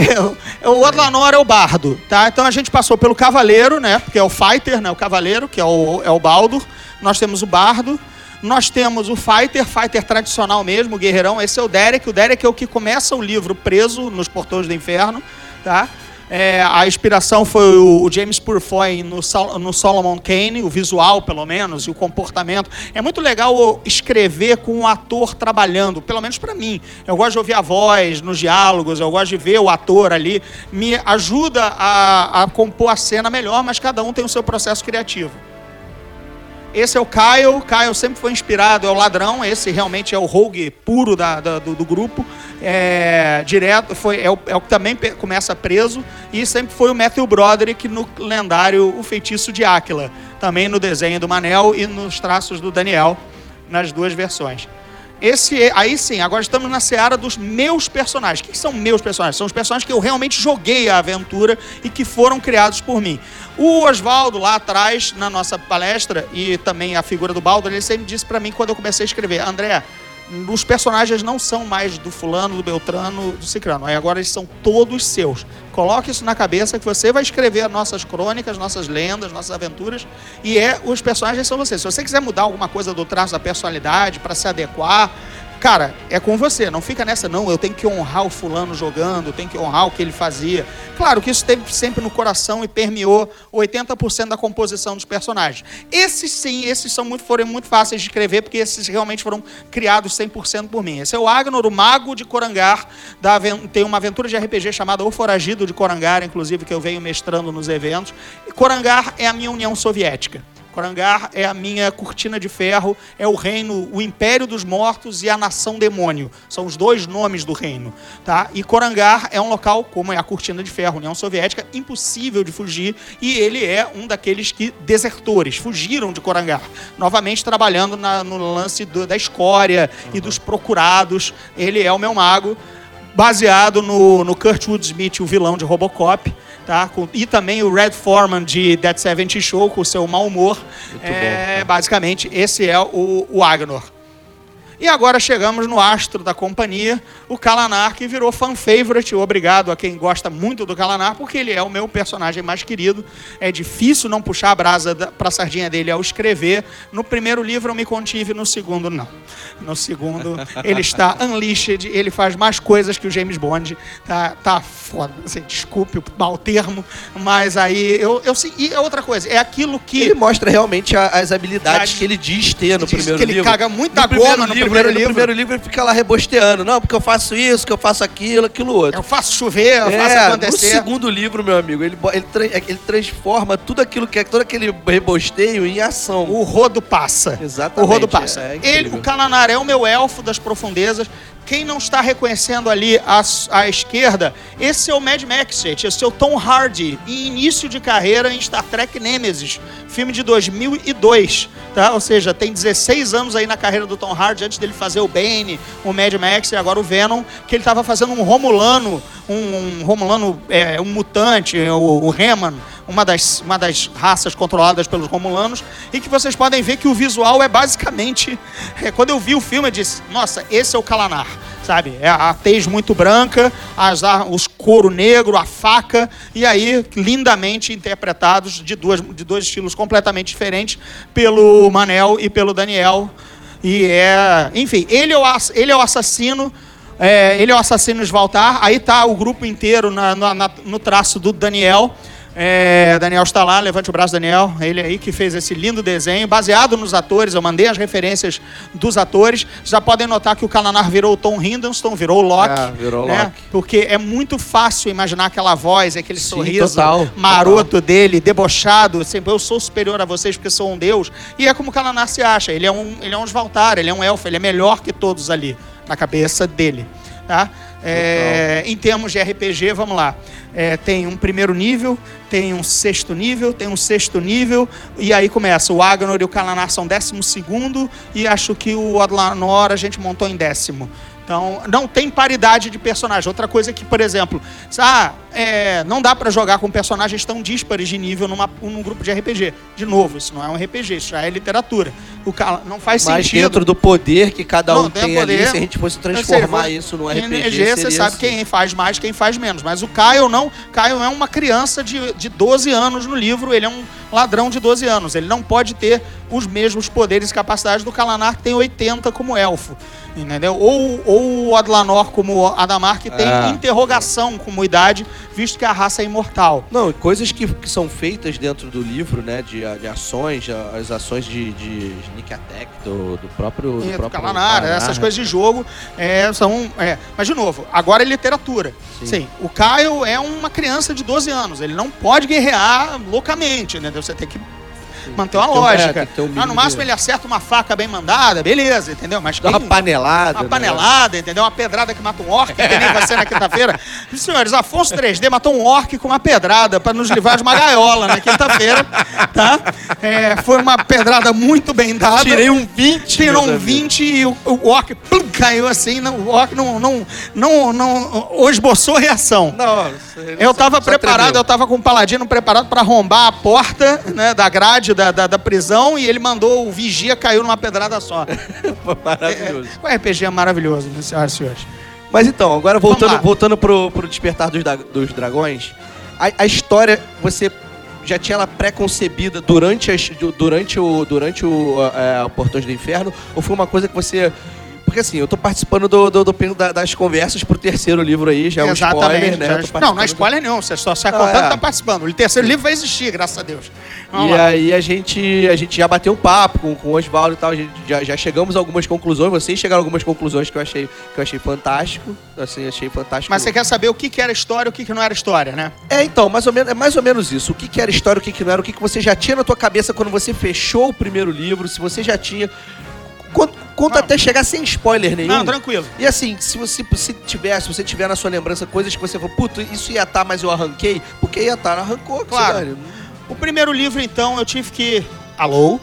C: é, o- o Adlanor é o bardo, tá? Então a gente passou pelo cavaleiro, né? Porque é o fighter, né? O cavaleiro, que é o, é o Baldur. Nós temos o bardo. Nós temos o fighter, fighter tradicional mesmo, o guerreirão. Esse é o Derek. O Derek é o que começa o livro preso nos portões do inferno, tá? É, a inspiração foi o, James Purfoy no, no Solomon Kane, o visual, pelo menos, e o comportamento. É muito legal escrever com um ator trabalhando, pelo menos para mim. Eu gosto de ouvir a voz nos diálogos, eu gosto de ver o ator ali. Me ajuda a, a compor a cena melhor, mas cada um tem o seu processo criativo. Esse é o Kyle. Kyle sempre foi inspirado, é o ladrão. Esse realmente é o rogue puro da- da- do, do grupo. É, direto, foi, é, o, é o que também começa preso. E sempre foi o Matthew Broderick no lendário O Feitiço de Áquila. Também no desenho do Manel e nos traços do Daniel, nas duas versões. Esse, é- aí sim, agora estamos na seara dos meus personagens. O que que são meus personagens? São os personagens que eu realmente joguei a aventura e que foram criados por mim. O Oswaldo, lá atrás, na nossa palestra, e também a figura do Baldo, ele sempre disse pra mim quando eu comecei a escrever: André, os personagens não são mais do fulano, do Beltrano, do Cicrano. Aí agora eles são todos seus. Coloque isso na cabeça que você vai escrever nossas crônicas, nossas lendas, nossas aventuras. E é os personagens são vocês. Se você quiser mudar alguma coisa do traço da personalidade para se adequar, cara, é com você. Não fica nessa, não. Eu tenho que honrar o fulano jogando, tenho que honrar o que ele fazia. Claro que isso teve sempre no coração e permeou 80% da composição dos personagens. Esses sim, esses são muito, foram muito fáceis de escrever, porque esses realmente foram criados 100% por mim. Esse é o Agnor, o mago de Corangar. Da, tem uma aventura de RPG chamada O Foragido de Corangar, inclusive, que eu venho mestrando nos eventos. E Corangar é a minha União Soviética. Corangar é a minha cortina de ferro, é o reino, o império dos mortos e a nação demônio. São os dois nomes do reino, tá? E Corangar é um local, como é a cortina de ferro, União Soviética, impossível de fugir, e ele é um daqueles que desertores, fugiram de Corangar, novamente trabalhando na- no lance do- da escória e dos procurados. Ele é o meu mago baseado no, no Kurtwood Smith, o vilão de Robocop, tá? Com- e também o Red Foreman de Dead 70 Show, com o seu mau humor. é, basicamente, esse é o, o Agnor. E agora chegamos no astro da companhia, o Kalanar, que virou fan favorite. Obrigado a quem gosta muito do Kalanar, porque ele é o meu personagem mais querido. É difícil não puxar a brasa da, pra sardinha dele ao escrever. No primeiro livro eu me contive, no segundo não. No segundo ele está unleashed, ele faz mais coisas que o James Bond. Tá, tá foda. Assim, desculpe o mau termo, mas aí eu, eu. E outra coisa, é aquilo que.
D: Ele mostra realmente a- as habilidades que ele diz ter no
C: Diz
D: primeiro
C: que ele
D: livro.
C: caga muita
D: no primeiro
C: goma no
D: livro,
C: primeiro
D: ele-
C: livro.
D: No primeiro livro ele fica lá rebosteando. Não, porque eu faço isso, que eu faço aquilo, aquilo outro.
C: Eu faço chover, eu faço
D: É, no
C: acontecer.
D: segundo livro, meu amigo, ele, ele, ele transforma tudo aquilo que é todo aquele rebosteio em ação.
C: O rodo passa.
D: Exatamente,
C: O rodo passa.
D: é
C: Ele,
D: incrível.
C: o Kalanar é o meu elfo das profundezas. Quem não está reconhecendo ali à, à esquerda, esse é o Mad Max, gente. Esse é o Tom Hardy, em início de carreira em Star Trek Nemesis, filme de 2002, tá? Ou seja, tem 16 anos aí na carreira do Tom Hardy, antes dele fazer o Bane, o Mad Max e agora o Venom, que ele estava fazendo um Romulano, um, um Romulano, é, um mutante, o, o Reman, uma das, uma das raças controladas pelos Romulanos, e que vocês podem ver que o visual é basicamente. é, quando eu vi o filme, eu disse: Nossa, esse é o Kalanar. Sabe? É a tez muito branca, as, os couro negro, a faca, e aí lindamente interpretados de, duas, de dois estilos completamente diferentes pelo Manel e pelo Daniel. E é. Enfim, ele é o, ele é o assassino. é, ele é o assassino Svaltar. Aí tá o grupo inteiro na- na- na- no traço do Daniel. É, Daniel está lá, levante o braço, Daniel. Ele aí que fez esse lindo desenho, baseado nos atores. Eu mandei as referências dos atores. Já podem notar que o Kalanar virou o Tom Hiddleston, virou o Loki.
D: É, virou
C: né?
D: Loki.
C: Porque é muito fácil imaginar aquela voz, aquele
D: Sim,
C: sorriso
D: total,
C: maroto dele, debochado. Sempre eu sou superior a vocês porque sou um deus. E é como o Kalanar se acha. Ele é um, ele é um Svaltar, ele é um elfo, ele é melhor que todos ali, na cabeça dele. Tá? É, em termos de RPG, vamos lá. É, tem um primeiro nível, tem um sexto nível, tem um sexto nível, e aí começa. O Agnor e o Kalanar são décimo segundo, e acho que o Adlanor a gente montou em décimo. Então, não tem paridade de personagem. Outra coisa que, por exemplo, ah, é, não dá pra jogar com personagens tão díspares de nível numa, num grupo de RPG. De novo, isso não é um RPG, isso já é literatura. O Kala- não faz
D: Mas
C: sentido.
D: dentro do poder que cada um
C: Não, tem
D: tem, ali,
C: poder.
D: se a gente fosse
C: sei,
D: transformar
C: vou-
D: isso num RPG,
C: RPG, você sabe
D: assim.
C: quem faz mais, quem faz menos. Mas o Caio não. Caio é uma criança de, de 12 anos no livro, ele é um ladrão de 12 anos. Ele não pode ter os mesmos poderes e capacidades do Kalanar, que tem 80 como elfo. Entendeu? Ou, ou o Adlanor como Adamar, que tem
D: Ah.
C: interrogação como idade, visto que a raça é imortal.
D: Não, coisas que, que são feitas dentro do livro, né? De, de ações, as ações de, de Sneak do, do próprio. Do
C: do
D: próprio
C: Kalanar,
D: Kalanar,
C: essas
D: né?
C: coisas de jogo é, são. É. Mas, de novo, agora é literatura.
D: Sim.
C: Sim. o Caio é uma criança de 12 anos. Ele não pode guerrear loucamente, né? Você tem que manter uma
D: um- é,
C: lógica.
D: ter um
C: ah, no máximo ele acerta uma faca bem mandada, beleza, entendeu? Mas
D: Dá uma panelada.
C: uma
D: né?
C: panelada, entendeu? Uma pedrada que mata um orc, que nem vai ser na quinta-feira. Senhores, Afonso 3D matou um orc com uma pedrada pra nos livrar de uma gaiola na quinta-feira, tá? É, foi uma pedrada muito bem dada.
D: Tirei um 20.
C: Tirou um
D: amigos.
C: 20 e o, o orc plum, caiu assim. não- o orc não, não, não, não, esboçou reação.
D: Não,
C: Eu tava preparado, eu tava com o paladino preparado pra arrombar a porta né, da grade da, da, da prisão e ele mandou o vigia caiu numa pedrada só.
D: Foi maravilhoso.
C: O RPG é maravilhoso, né, senhoras e senhores?
D: Mas então, agora voltando, voltando pro, pro Despertar dos, dos Dragões, a, a história, você já tinha ela pré-concebida durante, as, du- durante, o, durante o, é, o Portões do Inferno? Ou foi uma coisa que você... Porque assim, eu tô participando do, do, do- da- das conversas pro terceiro livro aí, já é um spoiler, né? tô
C: Não, não é spoiler nenhum. Você só sai
D: Ah,
C: contando
D: é.
C: tá participando. O terceiro livro vai existir, graças a Deus. Vamos
D: E
C: lá.
D: aí a gente, a gente já bateu um papo com, com o Oswaldo e tal, a gente já, já chegamos a algumas conclusões, vocês chegaram a algumas conclusões que eu achei, que eu achei fantástico, assim, achei fantástico.
C: Mas você quer saber o que, que era história e o que, que não era história, né?
D: É, então, mais ou menos, é mais ou menos isso. O que, que era história, o que, que não era, o que, que você já tinha na tua cabeça quando você fechou o primeiro livro, se você já tinha. Conta, conta até chegar sem spoiler nenhum.
C: Não, tranquilo.
D: E assim, se você se tiver, se você tiver na sua lembrança coisas que você falou, puto, isso ia estar, mas eu arranquei, porque ia estar, arrancou, que
C: Claro.
D: dane.
C: O primeiro livro, então, eu tive que. Alô?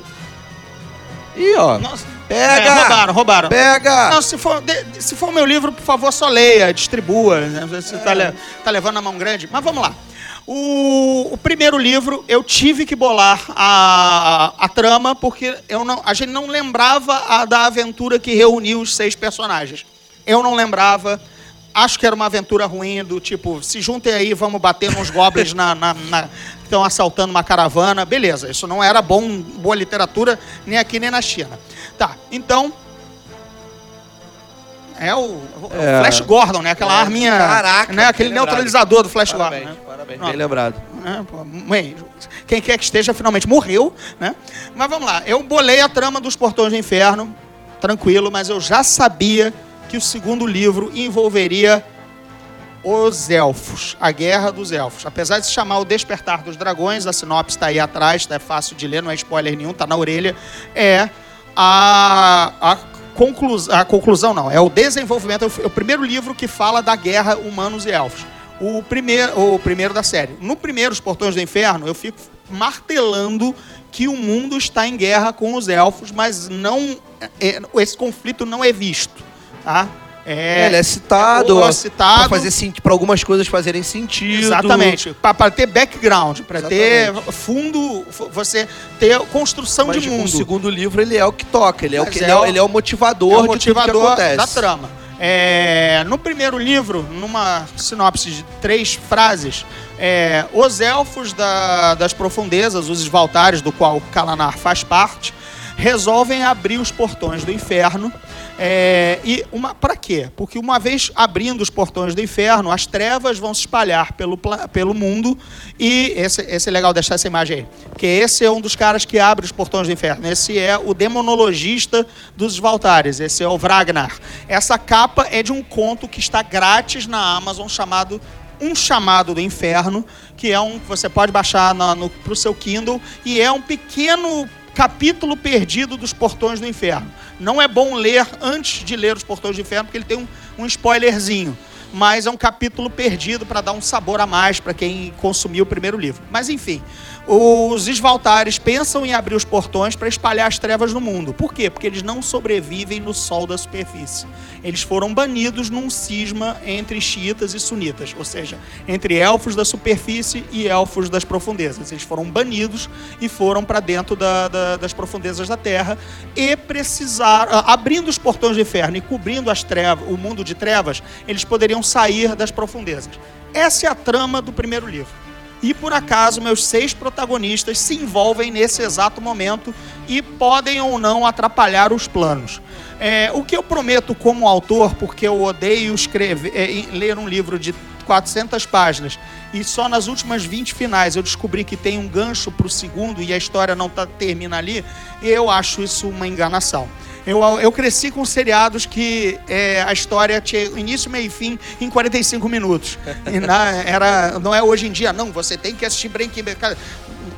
D: Ih, ó.
C: Nossa,
D: Pega!
C: É, roubaram, roubaram.
D: Pega!
C: Não, se for, de- se for meu livro, por favor, só leia, distribua. Né? Você tá, le- tá levando na mão grande. Mas vamos lá. O, o primeiro livro, eu tive que bolar a, a, trama, porque eu não, a gente não lembrava a da aventura que reuniu os seis personagens. Eu não lembrava. Acho que era uma aventura ruim, do tipo, se juntem aí, vamos bater nos goblins na, na, na- que estão assaltando uma caravana. Beleza, isso não era bom, boa literatura, nem aqui nem na China. Tá, então. É o, o
D: É.
C: Flash Gordon, né? Aquela
D: É,
C: arminha.
D: caraca,
C: né? Aquele
D: lembrado.
C: neutralizador do Flash
D: Parabéns,
C: Gordon. Né?
D: parabéns, bem lembrado.
C: É, pô, bem, quem quer que esteja finalmente morreu, né? Mas vamos lá, eu bolei a trama dos Portões do Inferno, tranquilo, mas eu já sabia que o segundo livro envolveria os elfos, a guerra dos elfos. Apesar de se chamar o Despertar dos Dragões, a sinopse está aí atrás, tá fácil de ler, não é spoiler nenhum, tá na orelha, é a, a, conclusão, a conclusão, não, é o desenvolvimento, é o primeiro livro que fala da guerra humanos e elfos. O primeiro, o primeiro da série. No primeiro, Os Portões do Inferno, eu fico martelando que o mundo está em guerra com os elfos, mas não é, esse conflito não é visto, tá?
D: É, ele é citado,
C: é citado.
D: pra, fazer, pra algumas coisas fazerem sentido.
C: Exatamente. Para ter background, para ter fundo, você ter construção
D: Mas
C: de
D: o
C: mundo.
D: segundo livro, ele é o que toca, ele é, o, que,
C: é
D: ele, é, o-
C: o-
D: ele é o motivador,
C: é o motivador
D: acontece.
C: da trama. É, no primeiro livro, numa sinopse de três frases, é, os elfos da- das profundezas, os Svaltares, do qual Kalanar faz parte, resolvem abrir os portões do inferno. É, e uma para quê? Porque uma vez abrindo os portões do inferno, as trevas vão se espalhar pelo, pelo mundo. E esse, esse é legal deixar essa imagem aí. Porque esse é um dos caras que abre os portões do inferno. Esse é o demonologista dos Valtares. Esse é o Vragnar. Essa capa é de um conto que está grátis na Amazon chamado um chamado do inferno, que é um que você pode baixar no, pro seu Kindle e é um pequeno capítulo perdido dos Portões do Inferno. Não é bom ler antes de ler os Portões do Inferno, porque ele tem um, um spoilerzinho. Mas é um capítulo perdido para dar um sabor a mais para quem consumiu o primeiro livro. Mas enfim, os Svaltares pensam em abrir os portões para espalhar as trevas no mundo. Por quê? Porque eles não sobrevivem no sol da superfície. Eles foram banidos num cisma entre xiitas e sunitas, ou seja, entre elfos da superfície e elfos das profundezas. Eles foram banidos e foram para dentro da- da- das profundezas da Terra e precisaram, ah, abrindo os portões do inferno e cobrindo as trevas, o mundo de trevas, eles poderiam sair das profundezas. Essa é a trama do primeiro livro. E por acaso meus seis protagonistas se envolvem nesse exato momento e podem ou não atrapalhar os planos. É, o que eu prometo como autor, porque eu odeio escrever, é, ler um livro de 400 páginas e só nas últimas 20 finais eu descobri que tem um gancho para o segundo e a história não tá, termina ali, eu acho isso uma enganação. Eu, eu cresci com seriados que é, a história tinha início, meio e fim em 45 minutos. E na, era, não é hoje em dia, não, você tem que assistir Breaking Bad.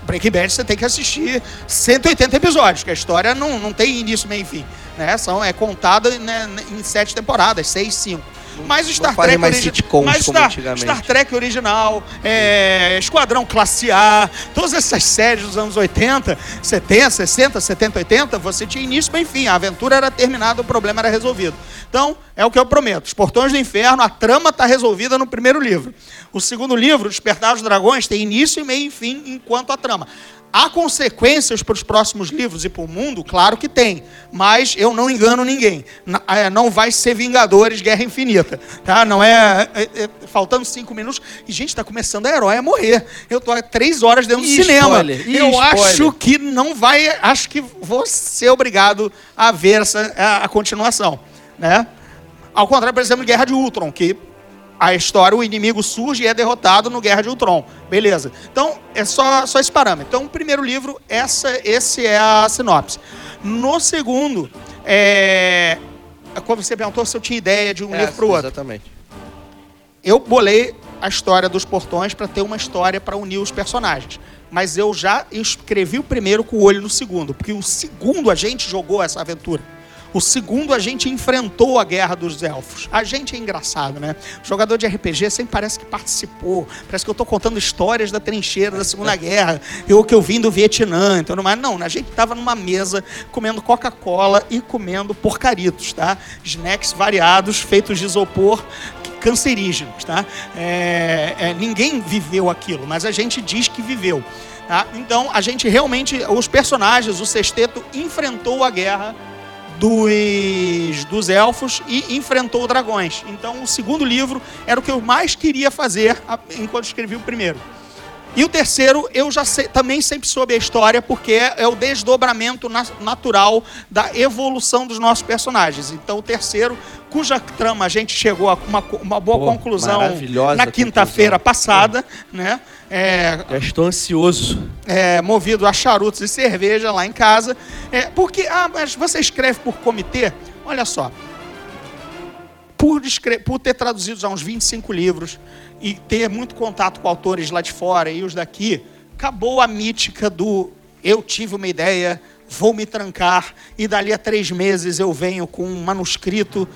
C: Breaking Bad você tem que assistir 180 episódios, que a história não, não tem início, meio e fim. Né? São, é contada né, em sete temporadas, seis, cinco. Mas o Star Trek,
D: mais sitcoms
C: mas Star. Star Trek original, é, Esquadrão Classe A, todas essas séries dos anos 80, 70, 60, 70, 80, você tinha início bem fim. A aventura era terminada, o problema era resolvido. Então, é o que eu prometo. Os Portões do Inferno, a trama está resolvida no primeiro livro. O segundo livro, Despertar dos Dragões, tem início, meio e fim enquanto a trama. Há consequências para os próximos livros e para o mundo? Claro que tem. Mas eu não engano ninguém. É, Não vai ser Vingadores Guerra Infinita. Tá? Não é, é- é- Faltando cinco minutos. E, gente, está começando a herói a morrer. Eu tô há três horas dentro do
D: Ih,
C: cinema.
D: spoiler, ih,
C: eu
D: spoiler.
C: acho que não vai. Acho que vou ser obrigado a ver essa, a, a continuação. Né? Ao contrário, por exemplo, Guerra de Ultron, que a história, o inimigo surge e é derrotado no Guerra de Ultron. Beleza. Então, é só, só esse parâmetro. Então, o primeiro livro, essa, esse é a sinopse. No segundo, é... Como você perguntou se eu tinha ideia de um
D: É,
C: livro para o outro.
D: Exatamente.
C: Eu bolei a história dos portões para ter uma história para unir os personagens. Mas eu já escrevi o primeiro com o olho no segundo, porque o segundo a gente jogou essa aventura. O segundo a gente enfrentou a guerra dos elfos. A gente é engraçado, né? O jogador de RPG sempre parece que participou. Parece que eu estou contando histórias da trincheira da Segunda Guerra, eu que eu vim do Vietnã, então mas não, a gente estava numa mesa comendo Coca-Cola e comendo porcaritos, tá? Snacks variados feitos de isopor cancerígenos, tá? É, é, ninguém viveu aquilo, mas a gente diz que viveu. Tá? Então, a gente realmente, os personagens, o sexteto enfrentou a guerra dos, dos elfos e enfrentou dragões. Então, o segundo livro era o que eu mais queria fazer enquanto escrevi o primeiro. E o terceiro, eu já sei- também sempre soube a história, porque é, é o desdobramento na- natural da evolução dos nossos personagens. Então, o terceiro, cuja trama a gente chegou a uma, uma boa
D: Pô,
C: conclusão na quinta-feira passada, né? É,
D: Já estou ansioso.
C: é, movido a charutos e cerveja lá em casa. É, porque, ah, mas você escreve por comitê? Olha só. Por, por ter traduzido já uns 25 livros e ter muito contato com autores lá de fora e os daqui, acabou a mítica do eu tive uma ideia, vou me trancar e dali a três meses eu venho com um manuscrito.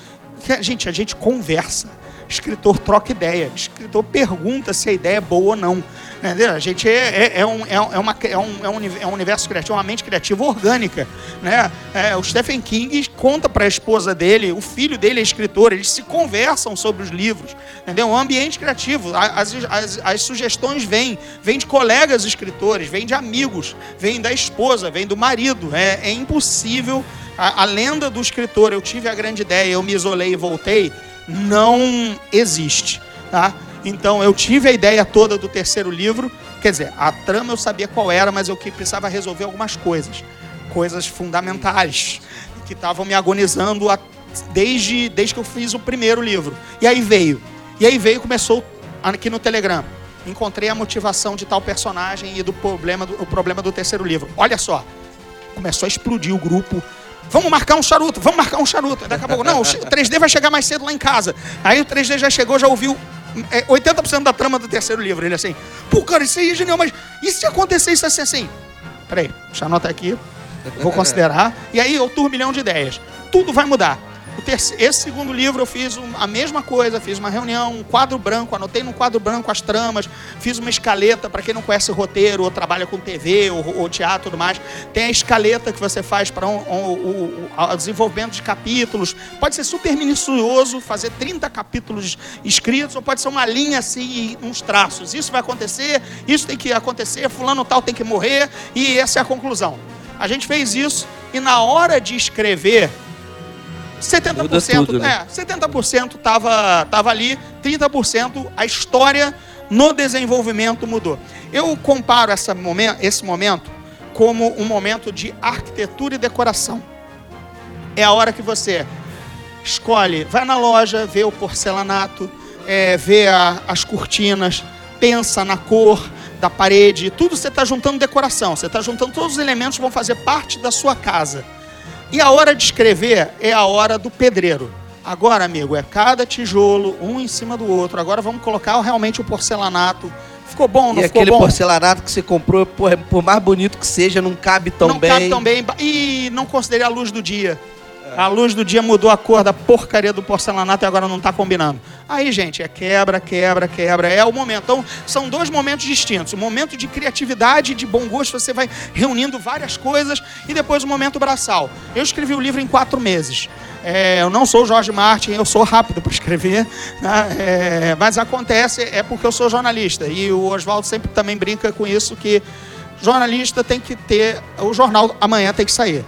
C: Gente, a gente conversa. Escritor troca ideia. Escritor pergunta se a ideia é boa ou não. Entendeu? A gente é, é, é um, é, é uma, é, um, é, um, é um universo criativo, uma mente criativa orgânica. Né? É, o Stephen King conta para a esposa dele, o filho dele é escritor, eles se conversam sobre os livros. Entendeu? É um ambiente criativo. As, as, as sugestões vêm, vêm de colegas escritores, vêm de amigos, vêm da esposa, vêm do marido. É, é impossível. A, a lenda do escritor, eu tive a grande ideia, eu me isolei e voltei, não existe. Tá? Então eu tive a ideia toda do terceiro livro. Quer dizer, a trama eu sabia qual era, mas eu que precisava resolver algumas coisas. Coisas fundamentais que estavam me agonizando a- desde, desde que eu fiz o primeiro livro. E aí veio. E aí veio começou aqui no Telegram. Encontrei a motivação de tal personagem e do problema do, o problema do terceiro livro. Olha só. Começou a explodir o grupo. Vamos marcar um charuto, vamos marcar um charuto. Daqui a pouco, não, o 3D vai chegar mais cedo lá em casa. Aí o 3D já chegou, já ouviu é, 80% da trama do terceiro livro. Ele assim, pô, cara, isso aí é genial, mas e se acontecer isso assim, assim? Peraí, deixa eu anotar aqui, vou considerar. E aí eu turbilhão de ideias. Tudo vai mudar. O terce- Esse segundo livro eu fiz um- a mesma coisa, fiz uma reunião, um quadro branco, anotei no quadro branco as tramas, fiz uma escaleta, para quem não conhece roteiro, ou trabalha com TV, ou, ou teatro tudo mais, tem a escaleta que você faz para um, um- o- o desenvolvimento de capítulos. Pode ser super minucioso, fazer 30 capítulos escritos, ou pode ser uma linha assim, uns traços. Isso vai acontecer, isso tem que acontecer, fulano tal tem que morrer, e essa é a conclusão. A gente fez isso, e na hora de escrever, 70%,
D: Muda tudo, né?
C: é, 70% tava, tava ali, 30% a história no desenvolvimento mudou. Eu comparo essa momen- esse momento como um momento de arquitetura e decoração. É a hora que você escolhe, vai na loja, vê o porcelanato, é, vê a- as cortinas, pensa na cor da parede, tudo você está juntando decoração, você está juntando todos os elementos que vão fazer parte da sua casa. E a hora de escrever é a hora do pedreiro. Agora, amigo, é cada tijolo, um em cima do outro. Agora vamos colocar realmente o porcelanato. Ficou bom, não
D: E
C: ficou
D: aquele
C: bom?
D: porcelanato que você comprou, por, por mais bonito que seja, não cabe tão
C: não
D: bem.
C: cabe tão bem. E não considerei a luz do dia. A luz do dia mudou a cor da porcaria do porcelanato e agora não está combinando. Aí, gente, é quebra, quebra, quebra. É o momento. Então, são dois momentos distintos. O momento de criatividade, de bom gosto, você vai reunindo várias coisas. E depois o momento braçal. Eu escrevi o livro em quatro meses. É, eu não sou Jorge Martin, eu sou rápido para escrever, né? É, mas acontece, é porque eu sou jornalista. E o Oswaldo sempre também brinca com isso, que jornalista tem que ter. O jornal amanhã tem que sair.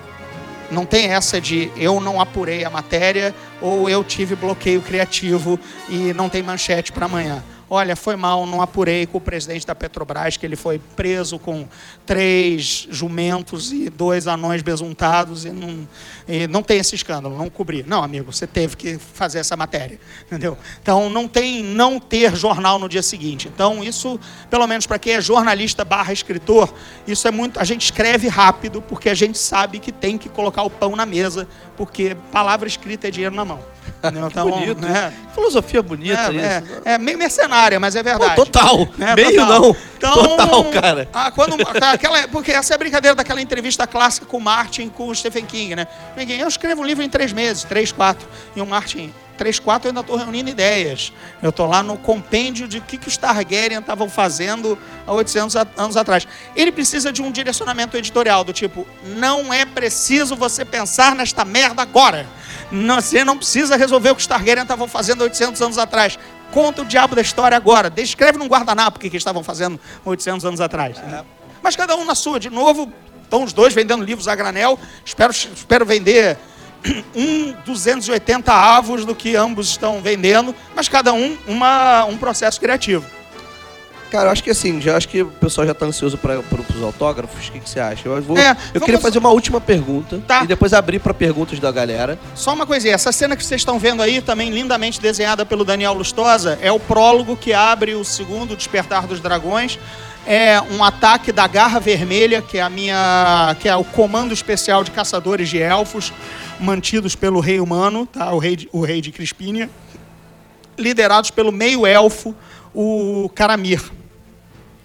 C: Não tem essa de eu não apurei a matéria ou eu tive bloqueio criativo e não tem manchete para amanhã. Olha, foi mal, não apurei com o presidente da Petrobras, que ele foi preso com três jumentos e dois anões besuntados e não, e não tem esse escândalo, não cobri. Não, amigo, você teve que fazer essa matéria, entendeu? Então, não tem não ter jornal no dia seguinte. Então, isso, pelo menos para quem é jornalista barra escritor, isso é muito... A gente escreve rápido porque a gente sabe que tem que colocar o pão na mesa, porque palavra escrita é dinheiro na mão. Então,
D: bonito.
C: né?
D: Filosofia bonita
C: É,
D: isso.
C: é, é meio mercenária, mas é
D: Pô,
C: verdade.
D: total.
C: Né?
D: Meio
C: Total.
D: não.
C: Então,
D: Total, cara.
C: ah, quando, tá, aquela, porque essa é a brincadeira daquela entrevista clássica com o Martin com o Stephen King, né? Ninguém, eu escrevo um livro em três meses, três, quatro. E o Martin, três, quatro, eu ainda estou reunindo ideias. Eu estou lá no compêndio de o que, que os Targaryen estavam fazendo há 800 a- anos atrás. Ele precisa de um direcionamento editorial, do tipo, não é preciso você pensar nesta merda agora. Você não precisa resolver o que os Targaryen estavam fazendo há 800 anos atrás. Conta o diabo da história agora. Descreve num guardanapo o que, que estavam fazendo 800 anos atrás. né? Mas cada um na sua. De novo, estão os dois vendendo livros a granel. Espero, espero vender um 280 avos do que ambos estão vendendo, mas cada um uma, um processo criativo.
D: Cara, eu acho que assim, já acho que o pessoal já tá ansioso para os autógrafos. O que, que você acha? Eu, vou,
C: É,
D: eu queria fazer uma última pergunta
C: Tá.
D: e depois abrir para perguntas da galera.
C: Só uma coisinha, essa cena que vocês estão vendo aí, também lindamente desenhada pelo Daniel Lustosa, é o prólogo que abre o segundo Despertar dos Dragões. É um ataque da Garra Vermelha, que é a minha, que é o comando especial de caçadores de elfos, mantidos pelo rei humano, tá? O rei de, o rei de Crispínia, liderados pelo meio elfo, o Caramir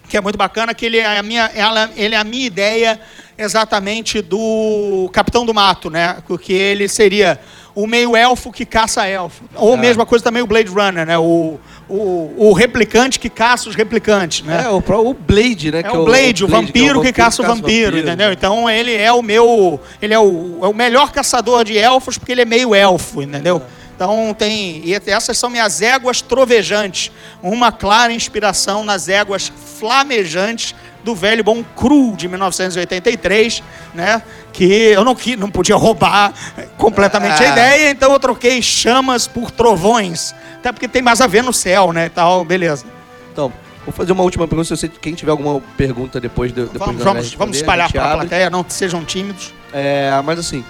C: que é muito bacana, que ele é a minha, ela, ele é a minha ideia exatamente do Capitão do Mato, né? Porque ele seria o meio elfo que caça elfo. Ou
D: Ah.
C: mesma coisa também o Blade Runner, né? O, o, o replicante que caça os replicantes, né?
D: É, o, o Blade, né?
C: É o Blade, o vampiro que caça o vampiro, entendeu? Então ele é o meu. Ele é o, é o melhor caçador de elfos porque ele é meio elfo, entendeu? Então tem. E essas são minhas éguas trovejantes. Uma clara inspiração nas éguas flamejantes do velho bom Cru de 1983, né? Que eu não, qui- não podia roubar completamente a
D: Ah.
C: ideia, então eu troquei chamas por trovões. Até porque tem mais a ver no céu, né? Tal, beleza.
D: Então, vou fazer uma última pergunta. Se você, quem tiver alguma pergunta depois, de, depois
C: Vamos, vamos,
D: responder,
C: vamos espalhar para a plateia, não sejam tímidos.
D: É, mas assim,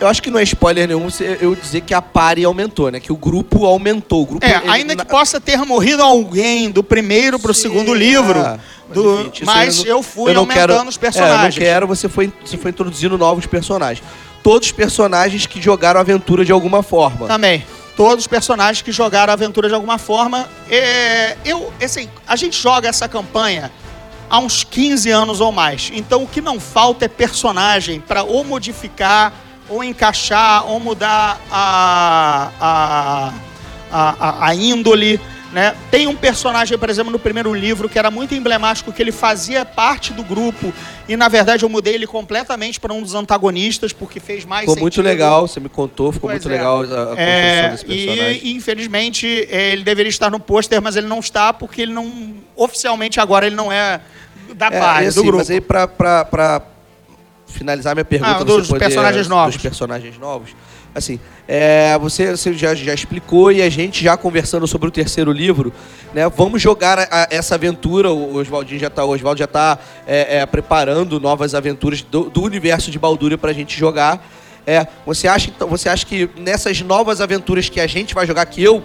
D: eu acho que não é spoiler nenhum eu dizer que a pare aumentou, né? Que o grupo aumentou. O grupo,
C: É,
D: ele-
C: ainda que
D: na-
C: possa ter morrido alguém do primeiro para o
D: Sim,
C: segundo livro,
D: ah,
C: do-
D: enfim, isso
C: mas
D: não-
C: eu fui
D: não
C: aumentando
D: quero-
C: os personagens.
D: É, eu não quero, você foi, você foi introduzindo novos personagens. Todos os personagens que jogaram aventura de alguma forma.
C: Também. Todos os personagens que jogaram aventura de alguma forma. É, eu, assim, a gente joga essa campanha há uns 15 anos ou mais. Então o que não falta é personagem para ou modificar, ou encaixar, ou mudar a, a, a, a- índole. Né? Tem um personagem, por exemplo, no primeiro livro que era muito emblemático, que ele fazia parte do grupo e na verdade eu mudei ele completamente para um dos antagonistas porque fez mais
D: Ficou muito
C: sentido.
D: legal, você me contou, ficou
C: Pois
D: muito
C: é.
D: legal a, a construção
C: É,
D: desse personagem.
C: e infelizmente é, ele deveria estar no pôster, mas ele não está porque ele não oficialmente agora ele não é da
D: É,
C: paz
D: e assim,
C: do grupo.
D: Mas aí pra finalizar minha pergunta,
C: Ah, dos
D: poder-
C: personagens novos.
D: Dos personagens novos. Assim, é, você, você já, já explicou e a gente já conversando sobre o terceiro livro, né? Vamos jogar a- a- essa aventura. O Oswaldinho já tá, o Oswaldo já está preparando novas aventuras do, do universo de Balduria para a gente jogar. É, você acha então, você acha que nessas novas aventuras que a gente vai jogar que eu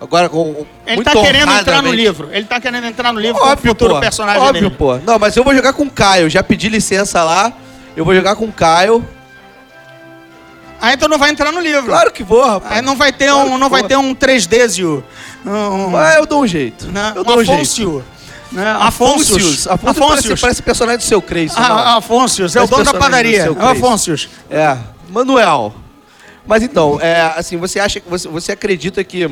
D: agora com
C: Ele
D: muito
C: tá querendo entrar no livro. Ele tá querendo entrar no livro com o
D: Óbvio,
C: futuro
D: pô.
C: personagem
D: Óbvio,
C: dele.
D: pô. Não, mas eu vou jogar com o Caio. Já pedi licença lá. Eu vou jogar com o Caio.
C: Aí então não vai entrar no livro.
D: Claro que vou, rapaz.
C: Aí não vai ter
D: Claro
C: um, não vai
D: vou.
C: ter um 3Dzio. Um,
D: Ah, eu dou um jeito.
C: né,
D: Eu
C: um
D: dou um jeito.
C: Né? Afôncios.
D: Afonso parece, parece personagem do seu Creio.
C: Ah, Afôncios. É o dono da padaria.
D: do
C: É o. Afôncios.
D: É, Manuel. Mas então, é, assim, você acha que você, você acredita que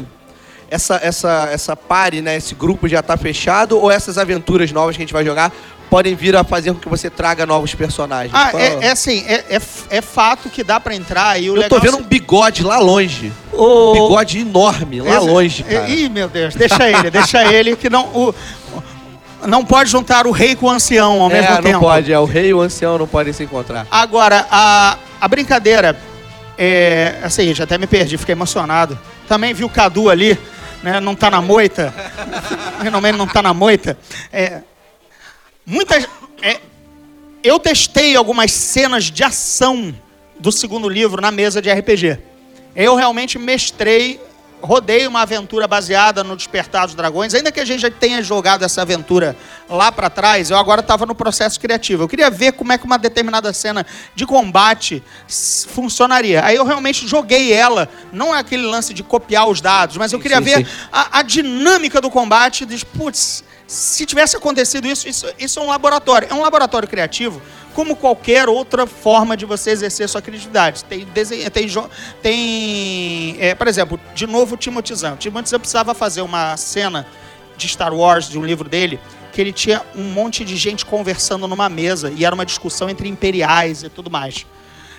D: essa essa essa pare, né, esse grupo já tá fechado ou essas aventuras novas que a gente vai jogar podem vir a fazer com que você traga novos personagens?
C: Ah,
D: Qual-
C: é, é assim, é, é, é fato que dá pra entrar e o
D: Eu
C: legal...
D: tô vendo um bigode lá longe.
C: o...
D: Bigode enorme, lá
C: Esse-
D: longe, cara.
C: Ih, meu Deus, deixa ele, deixa ele, que não... O, não pode juntar o rei com o ancião ao mesmo
D: é,
C: tempo.
D: não pode. É, o rei e o ancião não podem se encontrar.
C: Agora, a, a brincadeira é. Assim, já até me perdi, fiquei emocionado. Também vi o Cadu ali, né? Não tá na moita. Finalmente não tá na moita. É, muitas. é, eu testei algumas cenas de ação do segundo livro na mesa de RPG. Eu realmente mestrei, rodei uma aventura baseada no Despertar dos Dragões. Ainda que a gente já tenha jogado essa aventura lá pra trás, eu agora estava no processo criativo. Eu queria ver como é que uma determinada cena de combate funcionaria. Aí eu realmente joguei ela. Não é aquele lance de copiar os dados, mas eu queria
D: sim,
C: ver
D: sim.
C: a, a dinâmica do combate. Diz, putz, se tivesse acontecido isso, isso, isso é um laboratório. É um laboratório criativo, como qualquer outra forma de você exercer sua criatividade. Tem, desenho, tem, tem é, por exemplo, de novo Timothy Zahn. Timothy Zahn precisava fazer uma cena de Star Wars, de um livro dele, que ele tinha um monte de gente conversando numa mesa e era uma discussão entre imperiais e tudo mais.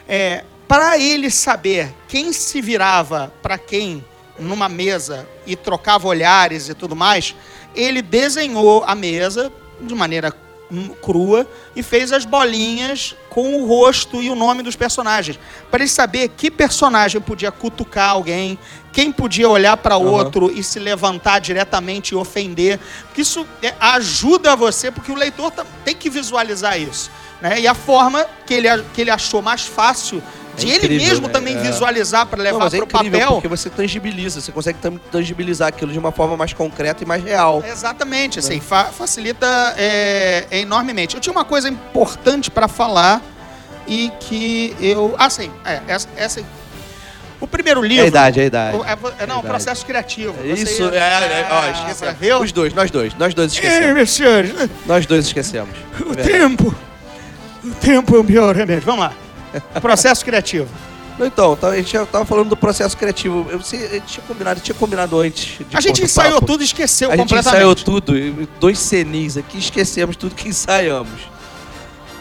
C: É, para ele saber quem se virava para quem numa mesa e trocava olhares e tudo mais, ele desenhou a mesa de maneira hum, crua e fez as bolinhas com o rosto e o nome dos personagens, para ele saber que personagem podia cutucar alguém, quem podia olhar para
D: Aham.
C: outro e se levantar diretamente e ofender. Porque isso é, ajuda você, porque o leitor tem que visualizar isso. Né? E a forma que ele, que ele achou mais fácil de
D: É
C: ele
D: incrível,
C: mesmo
D: né?
C: também
D: É.
C: visualizar para levar
D: é
C: para o
D: incrível,
C: papel.
D: porque você tangibiliza, você consegue tangibilizar aquilo de uma forma mais concreta e mais real.
C: Exatamente, assim, fa- facilita é, é, enormemente. Eu tinha uma coisa importante para falar e que eu. Ah, sim, é, essa, essa- O primeiro
D: É
C: livro.
D: a idade, é a idade.
C: o- é, é, não, o
D: idade.
C: processo criativo. Você
D: Isso, é, é, ó,
C: Ah,
D: esquecemos.
C: viu?
D: Os dois, nós dois, nós dois
C: Ei,
D: esquecemos.
C: meus senhores,
D: Nós dois esquecemos.
C: o
D: É
C: tempo. O tempo é o pior remédio. Vamos lá. Processo criativo.
D: Então, tá- a gente já tava falando do processo criativo. Eu, sei, a gente tinha combinado, tinha combinado antes.
C: A gente ensaiou
D: papo.
C: tudo e esqueceu
D: A gente
C: completamente.
D: ensaiou tudo, dois cenis aqui, esquecemos tudo que ensaiamos.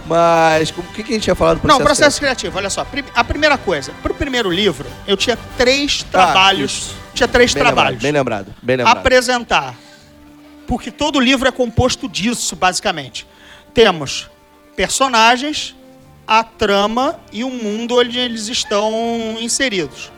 D: Mas, o que, que a gente tinha falado do
C: Não,
D: processo?
C: processo criativo, olha só. A primeira coisa, pro primeiro livro, eu tinha três trabalhos.
D: Ah,
C: tinha três
D: Bem
C: trabalhos.
D: lembrado, bem lembrado, bem lembrado.
C: apresentar. Porque todo livro é composto disso, basicamente. Temos personagens, a trama e o mundo onde eles estão inseridos.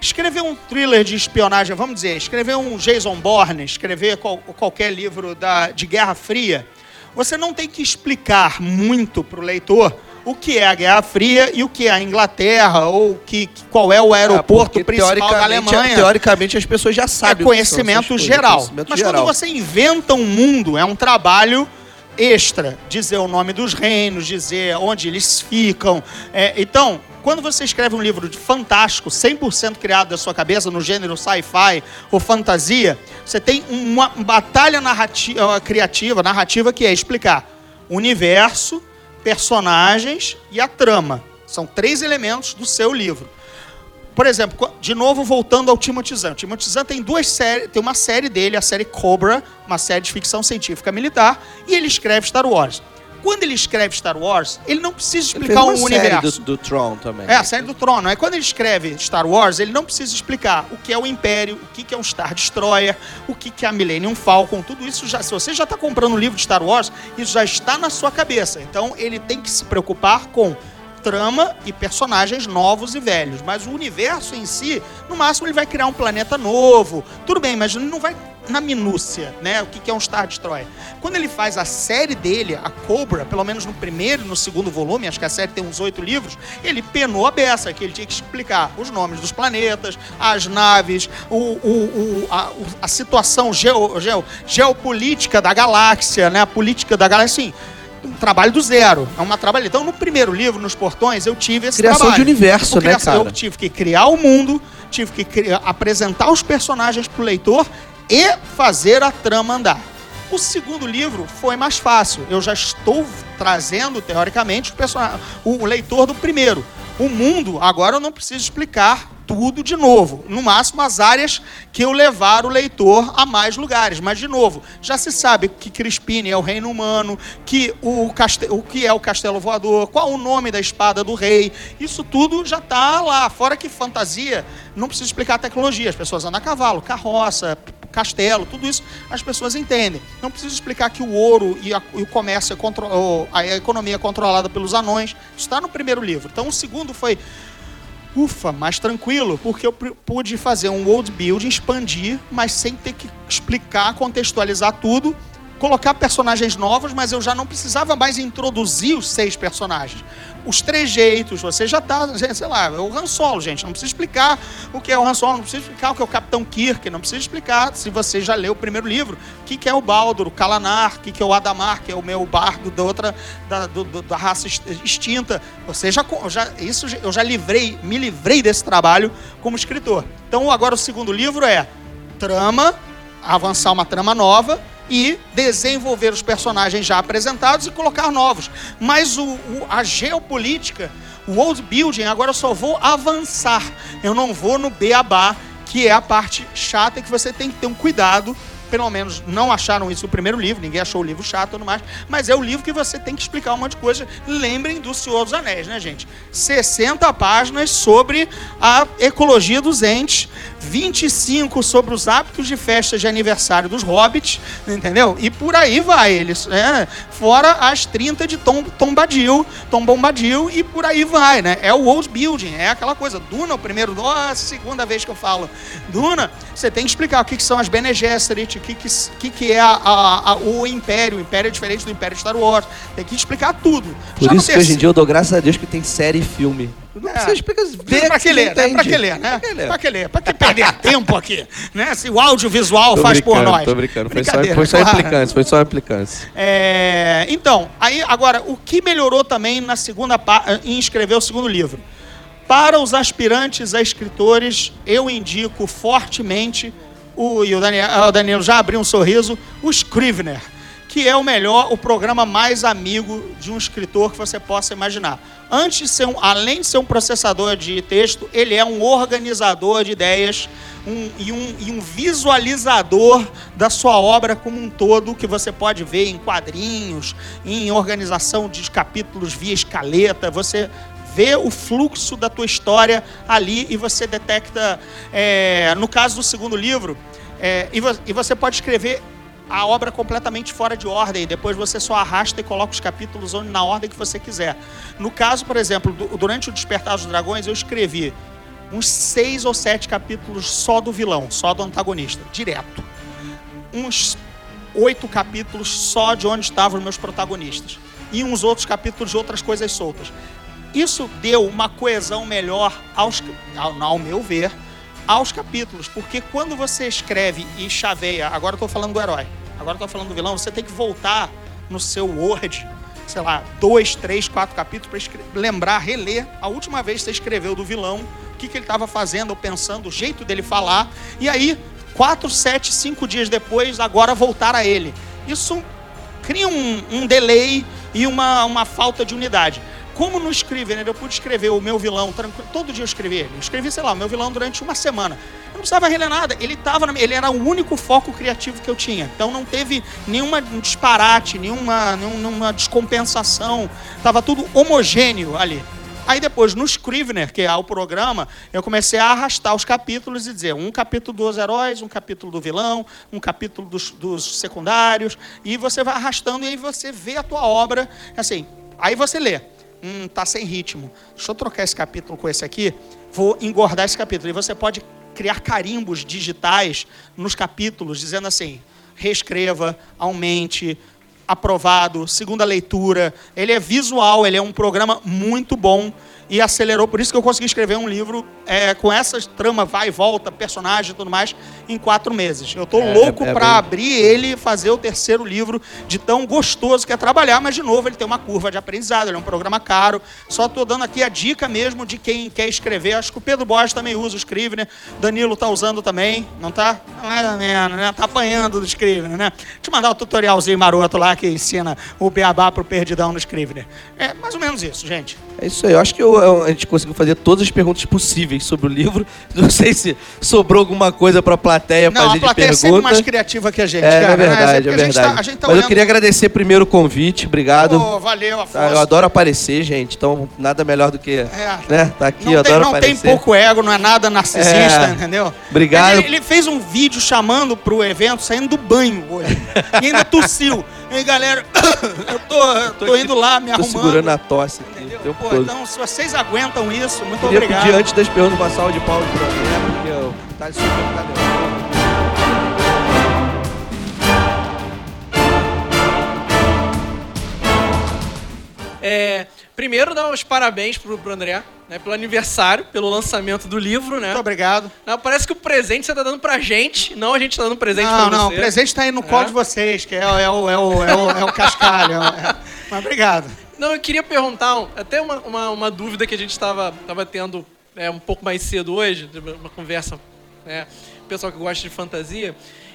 C: Escrever um thriller de espionagem, vamos dizer, escrever um Jason Bourne, escrever qual- qualquer livro da, de Guerra Fria, você não tem que explicar muito para o leitor o que é a Guerra Fria e o que é a Inglaterra, ou que, qual é o aeroporto
D: porque
C: principal da Alemanha
D: Teoricamente, as pessoas já
C: é
D: sabem. essas
C: conhecimento
D: coisas,
C: geral.
D: conhecimento
C: Mas
D: geral.
C: quando você inventa um mundo, é um trabalho extra. Dizer o nome dos reinos, dizer onde eles ficam. É, então, quando você escreve um livro de fantástico, 100% criado da sua cabeça, no gênero sci-fi ou fantasia, você tem uma batalha narrativa, criativa, narrativa, que é explicar o universo, personagens e a trama. São três elementos do seu livro. Por exemplo, de novo voltando ao Timothy Zahn. O Timothy Zahn tem duas séries, tem uma série dele, a série Cobra, uma série de ficção científica militar, e ele escreve Star Wars. Quando ele escreve Star Wars, ele não precisa
D: Ele
C: explicar
D: fez
C: um
D: uma série
C: universo.
D: do, do Tron também.
C: É, a série do Trono. Aí quando ele escreve Star Wars, ele não precisa explicar o que é o Império, o que é um Star Destroyer, o que que é a Millennium Falcon, tudo isso já. Se você já está comprando um livro de Star Wars, isso já está na sua cabeça. Então ele tem que se preocupar com trama e personagens novos e velhos. Mas o universo em si, no máximo, ele vai criar um planeta novo. Tudo bem, mas não vai na minúcia, né? O que é um Star Destroyer. Quando ele faz a série dele, a Cobra, pelo menos no primeiro e no segundo volume, acho que a série tem uns oito livros, ele penou a beça, que ele tinha que explicar os nomes dos planetas, as naves, o, o, o a, a, situação geo, geo, geopolítica da galáxia, né? A política da galáxia, assim, um trabalho do zero. É uma trabalho. Então, no primeiro livro, nos portões, eu tive esse
D: Criação
C: trabalho.
D: de universo, né, cara?
C: Eu tive que criar o mundo, tive que criar, apresentar os personagens para o leitor e fazer a trama andar. O segundo livro foi mais fácil. Eu já estou trazendo, teoricamente, o, o leitor do primeiro. O mundo, agora eu não preciso explicar tudo de novo. No máximo, as áreas que eu levar o leitor a mais lugares. Mas, de novo, já se sabe que Crispine é o reino humano, que o, caste... o que é o castelo voador, qual o nome da espada do rei. Isso tudo já está lá. Fora que fantasia, não precisa explicar a tecnologia. As pessoas andam a cavalo, carroça, castelo, tudo isso as pessoas entendem. Não preciso explicar que o ouro e, a, e o comércio, é contro, a economia é controlada pelos anões. Isso está no primeiro livro. Então, o segundo foi ufa, mais tranquilo, porque eu pude fazer um world building, expandir, mas sem ter que explicar, contextualizar tudo, colocar personagens novos, mas eu já não precisava mais introduzir os seis personagens os trejeitos, você já está, sei lá, é o Han Solo, gente, não precisa explicar o que é o Han Solo, não precisa explicar o que é o Capitão Kirk, não precisa explicar, se você já leu o primeiro livro, o que, que é o Baldur, o Kalanar, o que, que é o Adamar, que é o meu bardo da outra, da, do, da raça extinta, você já, já, isso eu já livrei, me livrei desse trabalho como escritor. Então agora o segundo livro é trama, avançar uma trama nova, e desenvolver os personagens já apresentados e colocar novos. Mas o, o, a geopolítica, o world building, agora eu só vou avançar. Eu não vou no beabá, que é a parte chata que você tem que ter um cuidado pelo menos não acharam isso no primeiro livro, ninguém achou o livro chato e tudo mais, mas é o livro que você tem que explicar um monte de coisa. Lembrem do Senhor dos Anéis, né, gente? 60 páginas sobre a ecologia dos entes, 25 sobre os hábitos de festas de aniversário dos hobbits, entendeu? E por aí vai eles, né? Fora as 30 de Tom, Tom Badil, Tom Bombadil e por aí vai, né? É o world building, é aquela coisa. Duna, o primeiro, a segunda vez que eu falo. Duna, você tem que explicar o que, que são as Bene Gesserit, o que, que, que, é a, a, a, o Império. O Império é diferente do Império de Star Wars. Tem que explicar tudo.
D: Por Já isso que hoje em dia eu dou graças a Deus que tem série e filme. Não é. precisa explicar.
C: Pra que ler, né? Pra que ler, né? Pra que ler? Pra que perder tempo aqui? Né? Se o audiovisual faz por nós.
D: Tô brincando, foi só, foi só implicância, foi só implicância.
C: É, então, aí agora, o que melhorou também na segunda em escrever o segundo livro? Para os aspirantes a escritores, eu indico fortemente o, e o Daniel, o Danilo já abriu um sorriso, o Scrivener, que é o melhor, o programa mais amigo de um escritor que você possa imaginar. Antes de ser um, além de ser um processador de texto, ele é um organizador de ideias um, e, um, e um visualizador da sua obra como um todo, que você pode ver em quadrinhos, em organização de capítulos via escaleta. Você vê o fluxo da tua história ali e você detecta. É, no caso do segundo livro, é, e, vo e você pode escrever a obra completamente fora de ordem. Depois você só arrasta e coloca os capítulos na ordem que você quiser. No caso, por exemplo, durante o Despertar dos Dragões, eu escrevi uns seis ou sete capítulos só do vilão, só do antagonista, direto. Uns oito capítulos só de onde estavam os meus protagonistas. E uns outros capítulos de outras coisas soltas. Isso deu uma coesão melhor, aos, ao, ao meu ver, aos capítulos, porque quando você escreve e chaveia, agora estou falando do herói, agora estou falando do vilão, você tem que voltar no seu Word, sei lá, dois, três, quatro capítulos para lembrar, reler a última vez que você escreveu do vilão, o que, que ele estava fazendo pensando, o jeito dele falar, e aí, quatro, sete, cinco dias depois, agora voltar a ele. Isso cria um, um delay e uma, uma falta de unidade. Como no Scrivener né? eu pude escrever o meu vilão, todo dia eu escrevi ele. Eu escrevi, sei lá, o meu vilão durante uma semana. Eu não precisava reler nada, ele tava, ele era o único foco criativo que eu tinha. Então não teve nenhuma disparate, nenhuma, nenhuma descompensação. Tava tudo homogêneo ali. Aí depois, no Scrivener, que é o programa, eu comecei a arrastar os capítulos e dizer um capítulo dos heróis, um capítulo do vilão, um capítulo dos, dos secundários, e você vai arrastando e aí você vê a tua obra, assim, aí você lê hum, tá sem ritmo. Deixa eu trocar esse capítulo com esse aqui, vou engordar esse capítulo. E você pode criar carimbos digitais nos capítulos, dizendo assim: reescreva, aumente, aprovado, segunda leitura. Ele é visual, ele é um programa muito bom e acelerou. Por isso que eu consegui escrever um livro é, com essa trama, vai e volta, personagem e tudo mais, em quatro meses. Eu tô
D: É,
C: louco
D: é- é
C: para
D: bem-
C: abrir ele e fazer o terceiro livro de tão gostoso que é trabalhar, mas de novo ele tem uma curva de aprendizado, ele é um programa caro. Só tô dando aqui a dica mesmo de quem quer escrever. Acho que o Pedro Borges também usa o Scrivener, Danilo tá usando também, não tá? Mais ou menos, né? Tá apanhando do Scrivener, né? Deixa eu mandar o tutorialzinho maroto lá que ensina o beabá pro perdidão no Scrivener. É mais ou menos isso, gente.
D: É isso aí. Eu acho que eu- a gente conseguiu fazer todas as perguntas possíveis sobre o livro. Não sei se sobrou alguma coisa pra plateia
C: Não,
D: fazer
C: a plateia
D: de
C: é sempre mais criativa que a gente,
D: É,
C: cara.
D: é verdade, é
C: a gente
D: verdade.
C: tá- a tá
D: Mas eu
C: olhando-
D: queria agradecer primeiro o convite, obrigado.
C: Pô, valeu, Afonso.
D: Tá, eu adoro aparecer, gente, então nada melhor do que né, tá aqui,
C: não
D: eu
C: tem,
D: adoro
C: não tem
D: aparecer.
C: pouco ego, não é nada narcisista,
D: É.
C: entendeu?
D: Obrigado.
C: Ele, ele fez um vídeo chamando pro evento, saindo do banho hoje. e ainda tossiu. E aí, galera, eu tô, eu tô, indo lá me
D: Tô
C: arrumando.
D: segurando a tosse aqui
C: entendeu? Pô,
D: todo.
C: então, se vocês aguentam isso, muito
D: Queria
C: obrigado.
D: pedir antes das perguntas uma salva de palmas pro André, porque eu tá super cadeirão.
E: É, primeiro, dar os parabéns pro, pro André, né, pelo aniversário, pelo lançamento do livro, né?
C: Muito obrigado.
E: Não, parece que o presente você tá dando pra gente, não a gente tá dando presente
C: Não,
E: pra
C: não, o
E: você.
C: presente tá aí no colo
E: É.
C: de vocês, que é, o- é, o, é, o, é, o, é o cascalho. é- Mas obrigado.
E: Não, eu queria perguntar até uma, uma, uma dúvida que a gente estava tava tendo é, um pouco mais cedo hoje, uma conversa, né, pessoal que gosta de fantasia,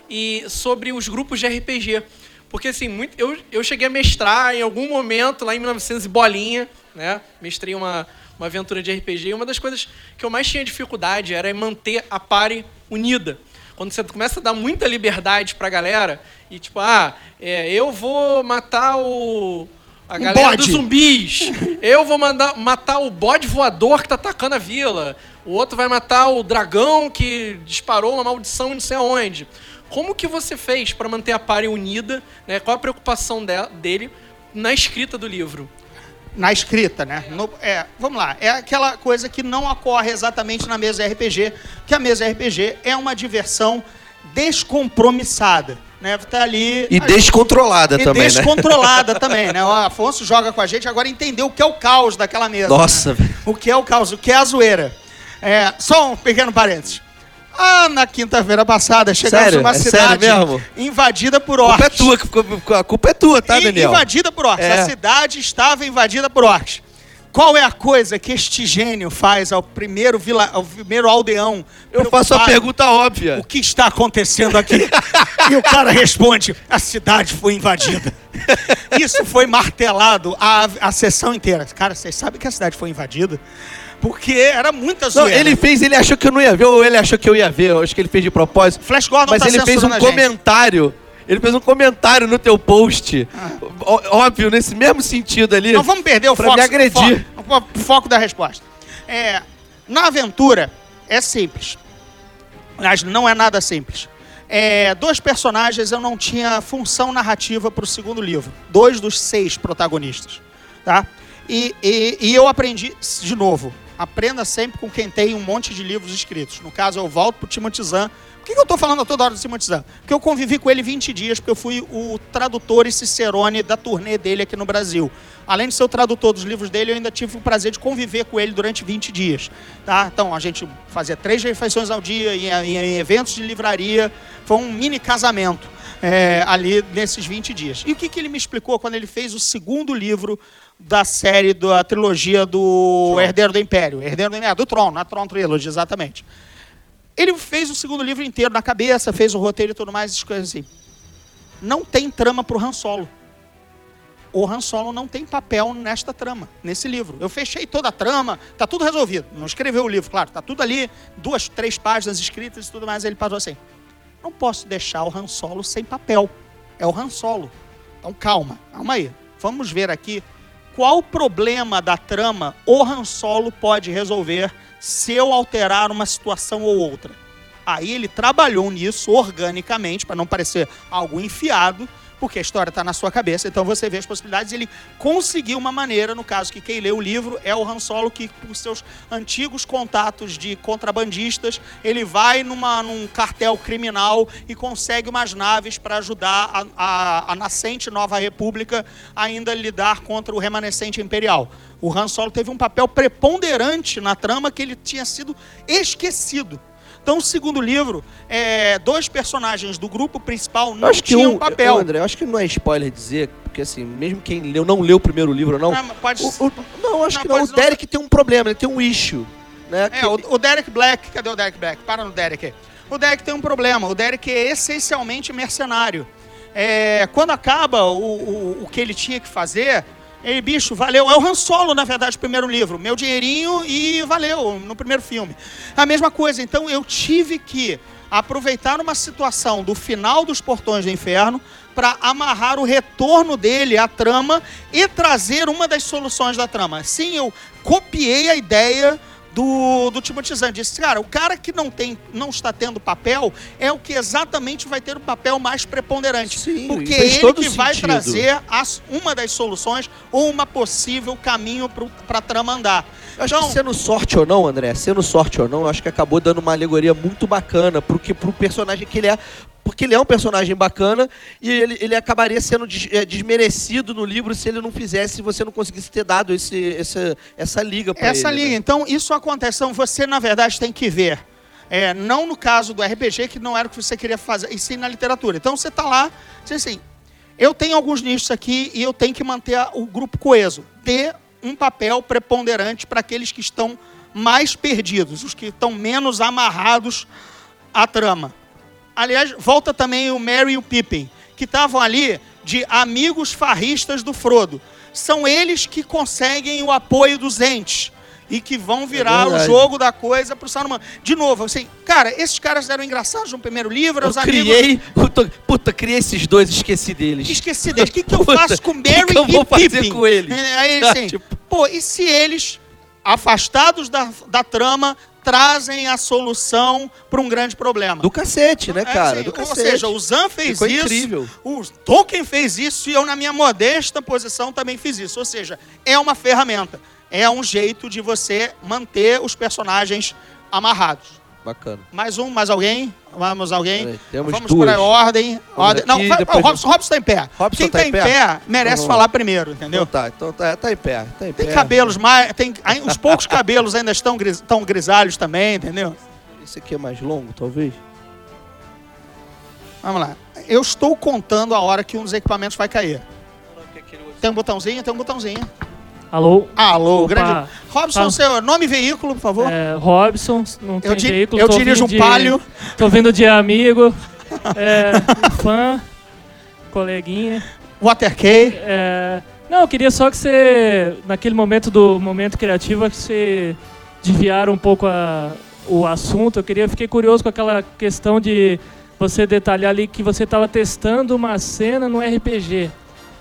E: e sobre os grupos de RPG. Porque assim, muito, eu, eu cheguei a mestrar em algum momento, lá em 1900 e bolinha, né? Mestrei uma, uma aventura de RPG, e uma das coisas que eu mais tinha dificuldade era em manter a party unida. Quando você começa a dar muita liberdade pra galera, e tipo, ah, é, eu vou matar o. A galera dos
C: bode.
E: zumbis. Eu vou mandar matar o bode voador que tá atacando a vila. O outro vai matar o dragão que disparou uma maldição não sei aonde. Como que você fez para manter a party unida? Né? Qual a preocupação de- dele na escrita do livro?
C: na escrita, né? No- é, vamos lá, é aquela coisa que não ocorre exatamente na mesa RPG, que a mesa RPG é uma diversão descompromissada, né? Tá ali
D: E
C: a-
D: descontrolada
C: e
D: também, né?
C: descontrolada também, né? O Afonso joga com a gente, agora entendeu o que é o caos daquela mesa.
D: Nossa,
C: né?
D: velho.
C: O que é o caos, o que é a zoeira. É, só um pequeno parênteses. Ah, na quinta-feira passada, chegamos
D: Sério?
C: numa
D: É
C: cidade invadida por
D: A culpa é
C: orcs.
D: tua, que ficou- a culpa é tua, tá, Daniel?
C: Invadida por orcs.
D: É.
C: A cidade estava invadida por orcs. Qual é a coisa que este gênio faz ao primeiro, vila, ao primeiro aldeão?
D: Eu faço a pergunta óbvia.
C: O que está acontecendo aqui? e o cara responde: a cidade foi invadida. Isso foi martelado a, a sessão inteira. Cara, vocês sabem que a cidade foi invadida? Porque era muita
D: Não,
C: zoeira.
D: ele fez, ele achou que eu não ia ver, ou ele achou que eu ia ver, eu acho que ele fez de propósito.
C: Flash Gordon
D: Mas
C: tá
D: ele fez um comentário. Ele fez um comentário no teu post. Ó- Óbvio, nesse mesmo sentido ali.
C: Não vamos perder o
D: Pra
C: foco,
D: me agredir.
C: o foco, foco da resposta. É, na aventura, é simples. Mas não é nada simples. É, dois personagens eu não tinha função narrativa para o segundo livro. Dois dos seis protagonistas. Tá? E, e- e eu aprendi, de novo, aprenda sempre com quem tem um monte de livros escritos. No caso, eu volto para o Timothy Zahn. Por que, que eu estou falando toda hora do Timothy Zahn? Porque eu convivi com ele 20 dias, porque eu fui o tradutor e cicerone da turnê dele aqui no Brasil. Além de ser o tradutor dos livros dele, eu ainda tive o prazer de conviver com ele durante 20 dias. Tá? Então, a gente fazia três refeições ao dia em- em eventos de livraria. Foi um mini casamento é, ali nesses 20 dias. E o que, que ele me explicou quando ele fez o segundo livro da série, da trilogia do Herdeiro do Império? Herdeiro do Império, do Tron, na Tron Trilogy, exatamente. Ele fez o segundo livro inteiro na cabeça, fez o roteiro e tudo mais, essas coisas assim. Não tem trama pro Han Solo. O Han Solo não tem papel nesta trama, nesse livro. Eu fechei toda a trama, tá tudo resolvido. Não escreveu o livro, claro, tá tudo ali, duas, três páginas escritas e tudo mais. Ele parou assim: não posso deixar o Han Solo sem papel. É o Han Solo. Então calma, calma aí. Vamos ver aqui qual problema da trama o Han Solo pode resolver se eu alterar uma situação ou outra. Aí ele trabalhou nisso organicamente, para não parecer algo enfiado, porque a história está na sua cabeça, então você vê as possibilidades. Ele conseguiu uma maneira, no caso que quem lê o livro é o Han Solo, que por seus antigos contatos de contrabandistas, ele vai numa, num cartel criminal e consegue umas naves para ajudar a, a, a nascente Nova República ainda lidar contra o remanescente imperial. O Han Solo teve um papel preponderante na trama que ele tinha sido esquecido. Então, o segundo livro, é, dois personagens do grupo principal não
D: acho
C: tinham
D: um,
C: papel.
D: eu, André, eu acho que não é spoiler dizer, porque assim, mesmo quem leu, não leu o primeiro livro ou não.
C: Ah, pode-
D: o- o- não, acho
C: Não,
D: que não. O
C: pode não-
D: Derek tem um problema, ele tem um issue. Né,
C: É,
D: que-
C: o, o Derek Black, cadê o Derek Black? Para no Derek aí. O Derek tem um problema, o Derek é essencialmente mercenário. É, quando acaba o, o, o que ele tinha que fazer, ele, bicho, valeu. É o Han Solo, na verdade, o primeiro livro. Meu dinheirinho e valeu no primeiro filme. A mesma coisa, então eu tive que aproveitar uma situação do final dos Portões do Inferno para amarrar o retorno dele à trama e trazer uma das soluções da trama. Sim, eu copiei a ideia do, do Timothy Zahn. Disse, cara, o cara que não, tem, não está tendo papel é o que exatamente vai ter o papel mais preponderante.
D: Sim,
C: porque ele que vai
D: sentido.
C: trazer as- uma das soluções ou uma possível caminho para a trama andar.
D: Eu Acho
C: Então-
D: que sendo sorte ou não, André, sendo sorte ou não, eu acho que acabou dando uma alegoria muito bacana pro, que, pro personagem que ele é. Porque ele é um personagem bacana e ele, ele acabaria sendo eh, desmerecido no livro se ele não fizesse, se você não conseguisse ter dado esse, essa, essa liga pra
C: Essa
D: ele.
C: linha,
D: né?
C: então, isso acontece. Então, você, na verdade, tem que ver. É, não no caso do RPG, que não era o que você queria fazer, e sim na literatura. Então, você está lá, você assim, eu tenho alguns nichos aqui e eu tenho que manter o grupo coeso. Dê um papel preponderante para aqueles que estão mais perdidos, os que estão menos amarrados à trama. Aliás, volta também o Merry e o Pippin, que estavam ali de amigos farristas do Frodo. São eles que conseguem o apoio dos entes e que vão virar o
D: verdade.
C: jogo da coisa pro Saruman. De novo, assim, cara, esses caras eram engraçados no primeiro livro,
D: Eu
C: os amigos...
D: criei. Puta, puta, criei esses dois, esqueci deles.
C: Esqueci deles. O que, que eu
D: Puta,
C: faço com
D: o que que eu vou fazer com eles?
C: É, Aí, assim,
D: Tipo-
C: pô, e se eles, afastados da, da trama, trazem a solução para um grande problema?
D: Do cacete, né,
C: É,
D: cara?
C: sim,
D: Do
C: Ou
D: cacete.
C: seja, o Zan fez
D: Ficou
C: isso,
D: incrível.
C: o Tolkien fez isso e eu, na minha modesta posição, também fiz isso. Ou seja, é uma ferramenta. É um jeito de você manter os personagens amarrados.
D: Bacana.
C: Mais um, mais alguém? Vamos, alguém?
D: Peraí, temos
C: Vamos
D: duas.
C: por aí, ordem. ordem. Não,
D: aqui,
C: vai,
D: depois
C: o Robson, Robson tá em pé.
D: Robson
C: Quem
D: tá
C: tá
D: em pé?
C: pé, merece
D: Vamos
C: falar primeiro, entendeu?
D: Então tá, então tá, tá em pé. Tá em
C: Tem
D: pé.
C: cabelos mais. Tem, aí, os poucos cabelos ainda estão gris, tão grisalhos também, entendeu?
D: Esse aqui é mais longo, talvez?
C: Vamos lá. Eu estou contando a hora que um dos equipamentos vai cair. Tem um botãozinho? Tem um botãozinho.
F: Alô?
C: Alô,
F: Opa.
C: grande. Robson,
F: Fala.
C: seu nome e veículo, por favor.
F: É, Robson, não tem
C: Eu di-
F: veículo.
C: eu
F: tô
C: dirijo um
F: de-
C: Palio.
F: Tô vindo de amigo, é, fã, coleguinha.
C: Waterkey.
F: É, não, eu queria só que você, naquele momento do momento criativo, que você desviar um pouco a- o assunto. Eu queria, fiquei curioso com aquela questão de você detalhar ali que você estava testando uma cena no RPG.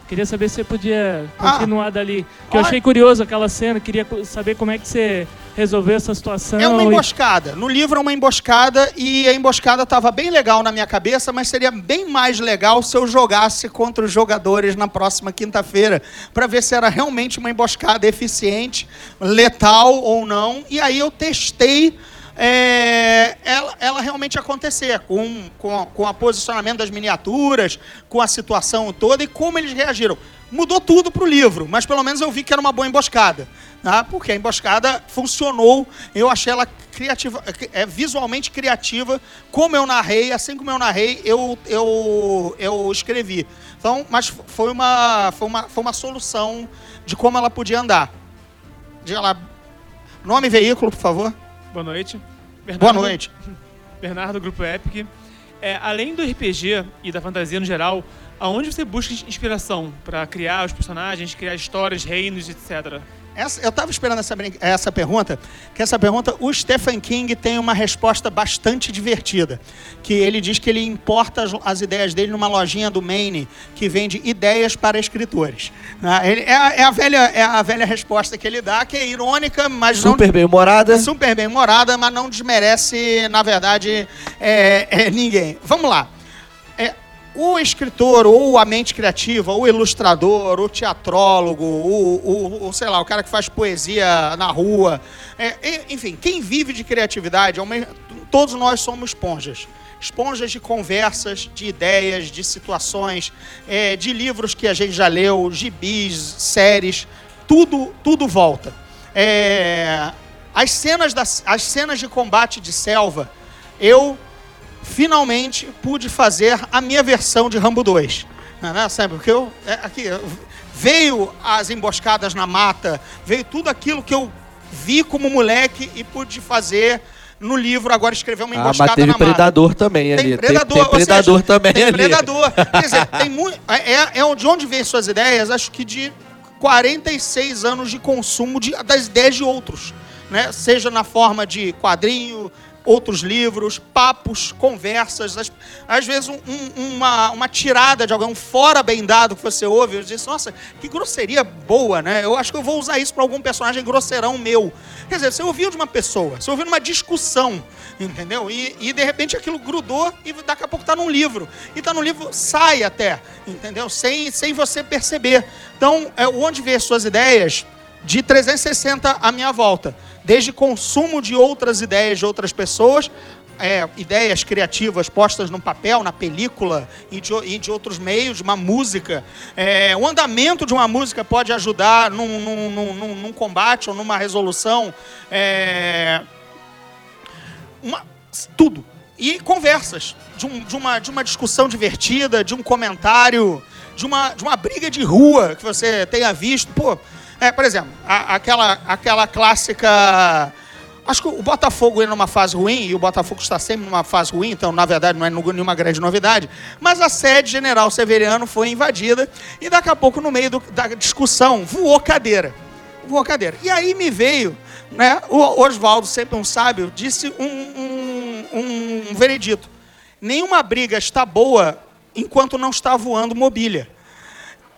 F: Queria saber se você podia
C: Ah.
F: continuar dali. Que eu achei curioso aquela cena, queria saber como é que você resolveu essa situação.
C: É uma
F: e-
C: emboscada. No livro é uma emboscada e a emboscada estava bem legal na minha cabeça, mas seria bem mais legal se eu jogasse contra os jogadores na próxima quinta-feira para ver se era realmente uma emboscada eficiente, letal ou não. E aí eu testei é, ela, ela realmente acontecer com, com, com o posicionamento das miniaturas, com a situação toda e como eles reagiram. Mudou tudo pro livro, mas pelo menos eu vi que era uma boa emboscada. Tá? Porque a emboscada funcionou, eu achei ela criativa, é, visualmente criativa, como eu narrei, assim como eu narrei, eu, eu, eu escrevi. Então, mas foi uma, foi, uma, foi uma solução de como ela podia andar. Diga lá, nome e veículo, por favor.
G: Boa noite.
C: Boa noite.
G: Bernardo, Grupo Epic. É, além do RPG e da fantasia no geral, aonde você busca inspiração para criar os personagens, criar histórias, reinos, etc?
C: Essa- eu estava esperando essa, essa pergunta, que essa pergunta, o Stephen King tem uma resposta bastante divertida, que ele diz que ele importa as, as ideias dele numa lojinha do Maine que vende ideias para escritores. né? Ele- é, a, é a velha, é a velha resposta que ele dá, que é irônica, mas não
D: Super bem humorada.
C: super bem morada, mas não desmerece, na verdade, é, é, ninguém. Vamos lá. O escritor, ou a mente criativa, o ilustrador, o teatrólogo, o, o, sei lá, o cara que faz poesia na rua, é, enfim, quem vive de criatividade, todos nós somos esponjas. Esponjas de conversas, de ideias, de situações, é, de livros que a gente já leu, gibis, séries, tudo, tudo volta. É, as, cenas das, as cenas de combate de selva, eu finalmente pude fazer a minha versão de Rambo 2. Não, não, sabe, porque eu, é, aqui, eu- veio as emboscadas na mata, veio tudo aquilo que eu vi como moleque e pude fazer no livro, agora escrever uma
D: Ah,
C: emboscada
D: mas teve
C: na mata.
D: predador também ali.
C: Tem predador,
D: tem, tem predador
C: seja,
D: também
C: tem
D: ali.
C: predador. Quer dizer, tem muito. É, é de onde vem suas ideias, acho que de 46 anos de consumo de, das ideias de outros. Né? Seja na forma de quadrinho, outros livros, papos, conversas. Às, às vezes, um- um- uma, uma tirada de alguém, um fora bem dado que você ouve, eu disse, nossa, que grosseria boa, né? Eu acho que eu vou usar isso para algum personagem grosseirão meu. Quer dizer, você ouviu de uma pessoa, você ouviu numa discussão, entendeu? E, e de repente aquilo grudou e daqui a pouco tá num livro. E tá no livro, sai até, entendeu? Sem, sem você perceber. Então, é, onde vê suas ideias de 360 à minha volta. Desde consumo de outras ideias de outras pessoas, é, ideias criativas postas no papel, na película e de, e de outros meios, de uma música. É, o andamento de uma música pode ajudar num- num- num- num combate ou numa resolução. É, uma- tudo. E conversas. De, um- de uma, de uma discussão divertida, de um comentário, de uma, de uma briga de rua que você tenha visto. Pô, é, por exemplo, a- aquela, aquela clássica. Acho que o Botafogo ia numa fase ruim, e o Botafogo está sempre numa fase ruim, então, na verdade, não é nenhuma grande novidade. Mas a sede General Severiano foi invadida, e daqui a pouco, no meio do- da discussão, voou cadeira voou cadeira. E aí me veio, né? O Oswaldo, sempre um sábio, disse um, um, um veredito. Nenhuma briga está boa enquanto não está voando mobília.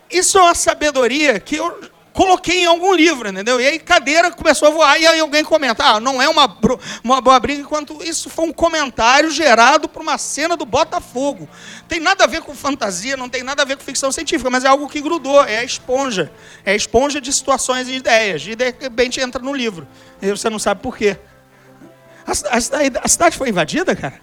C: Isso é uma sabedoria que eu coloquei em algum livro, entendeu? E aí cadeira começou a voar, e aí alguém comenta, ah, não é uma, uma boa briga, enquanto isso foi um comentário gerado por uma cena do Botafogo. Tem nada a ver com fantasia, não tem nada a ver com ficção científica, mas é algo que grudou, é a esponja. É a esponja de situações e ideias, e de repente entra no livro. E você não sabe por quê. A, a cidade- a cidade foi invadida, cara?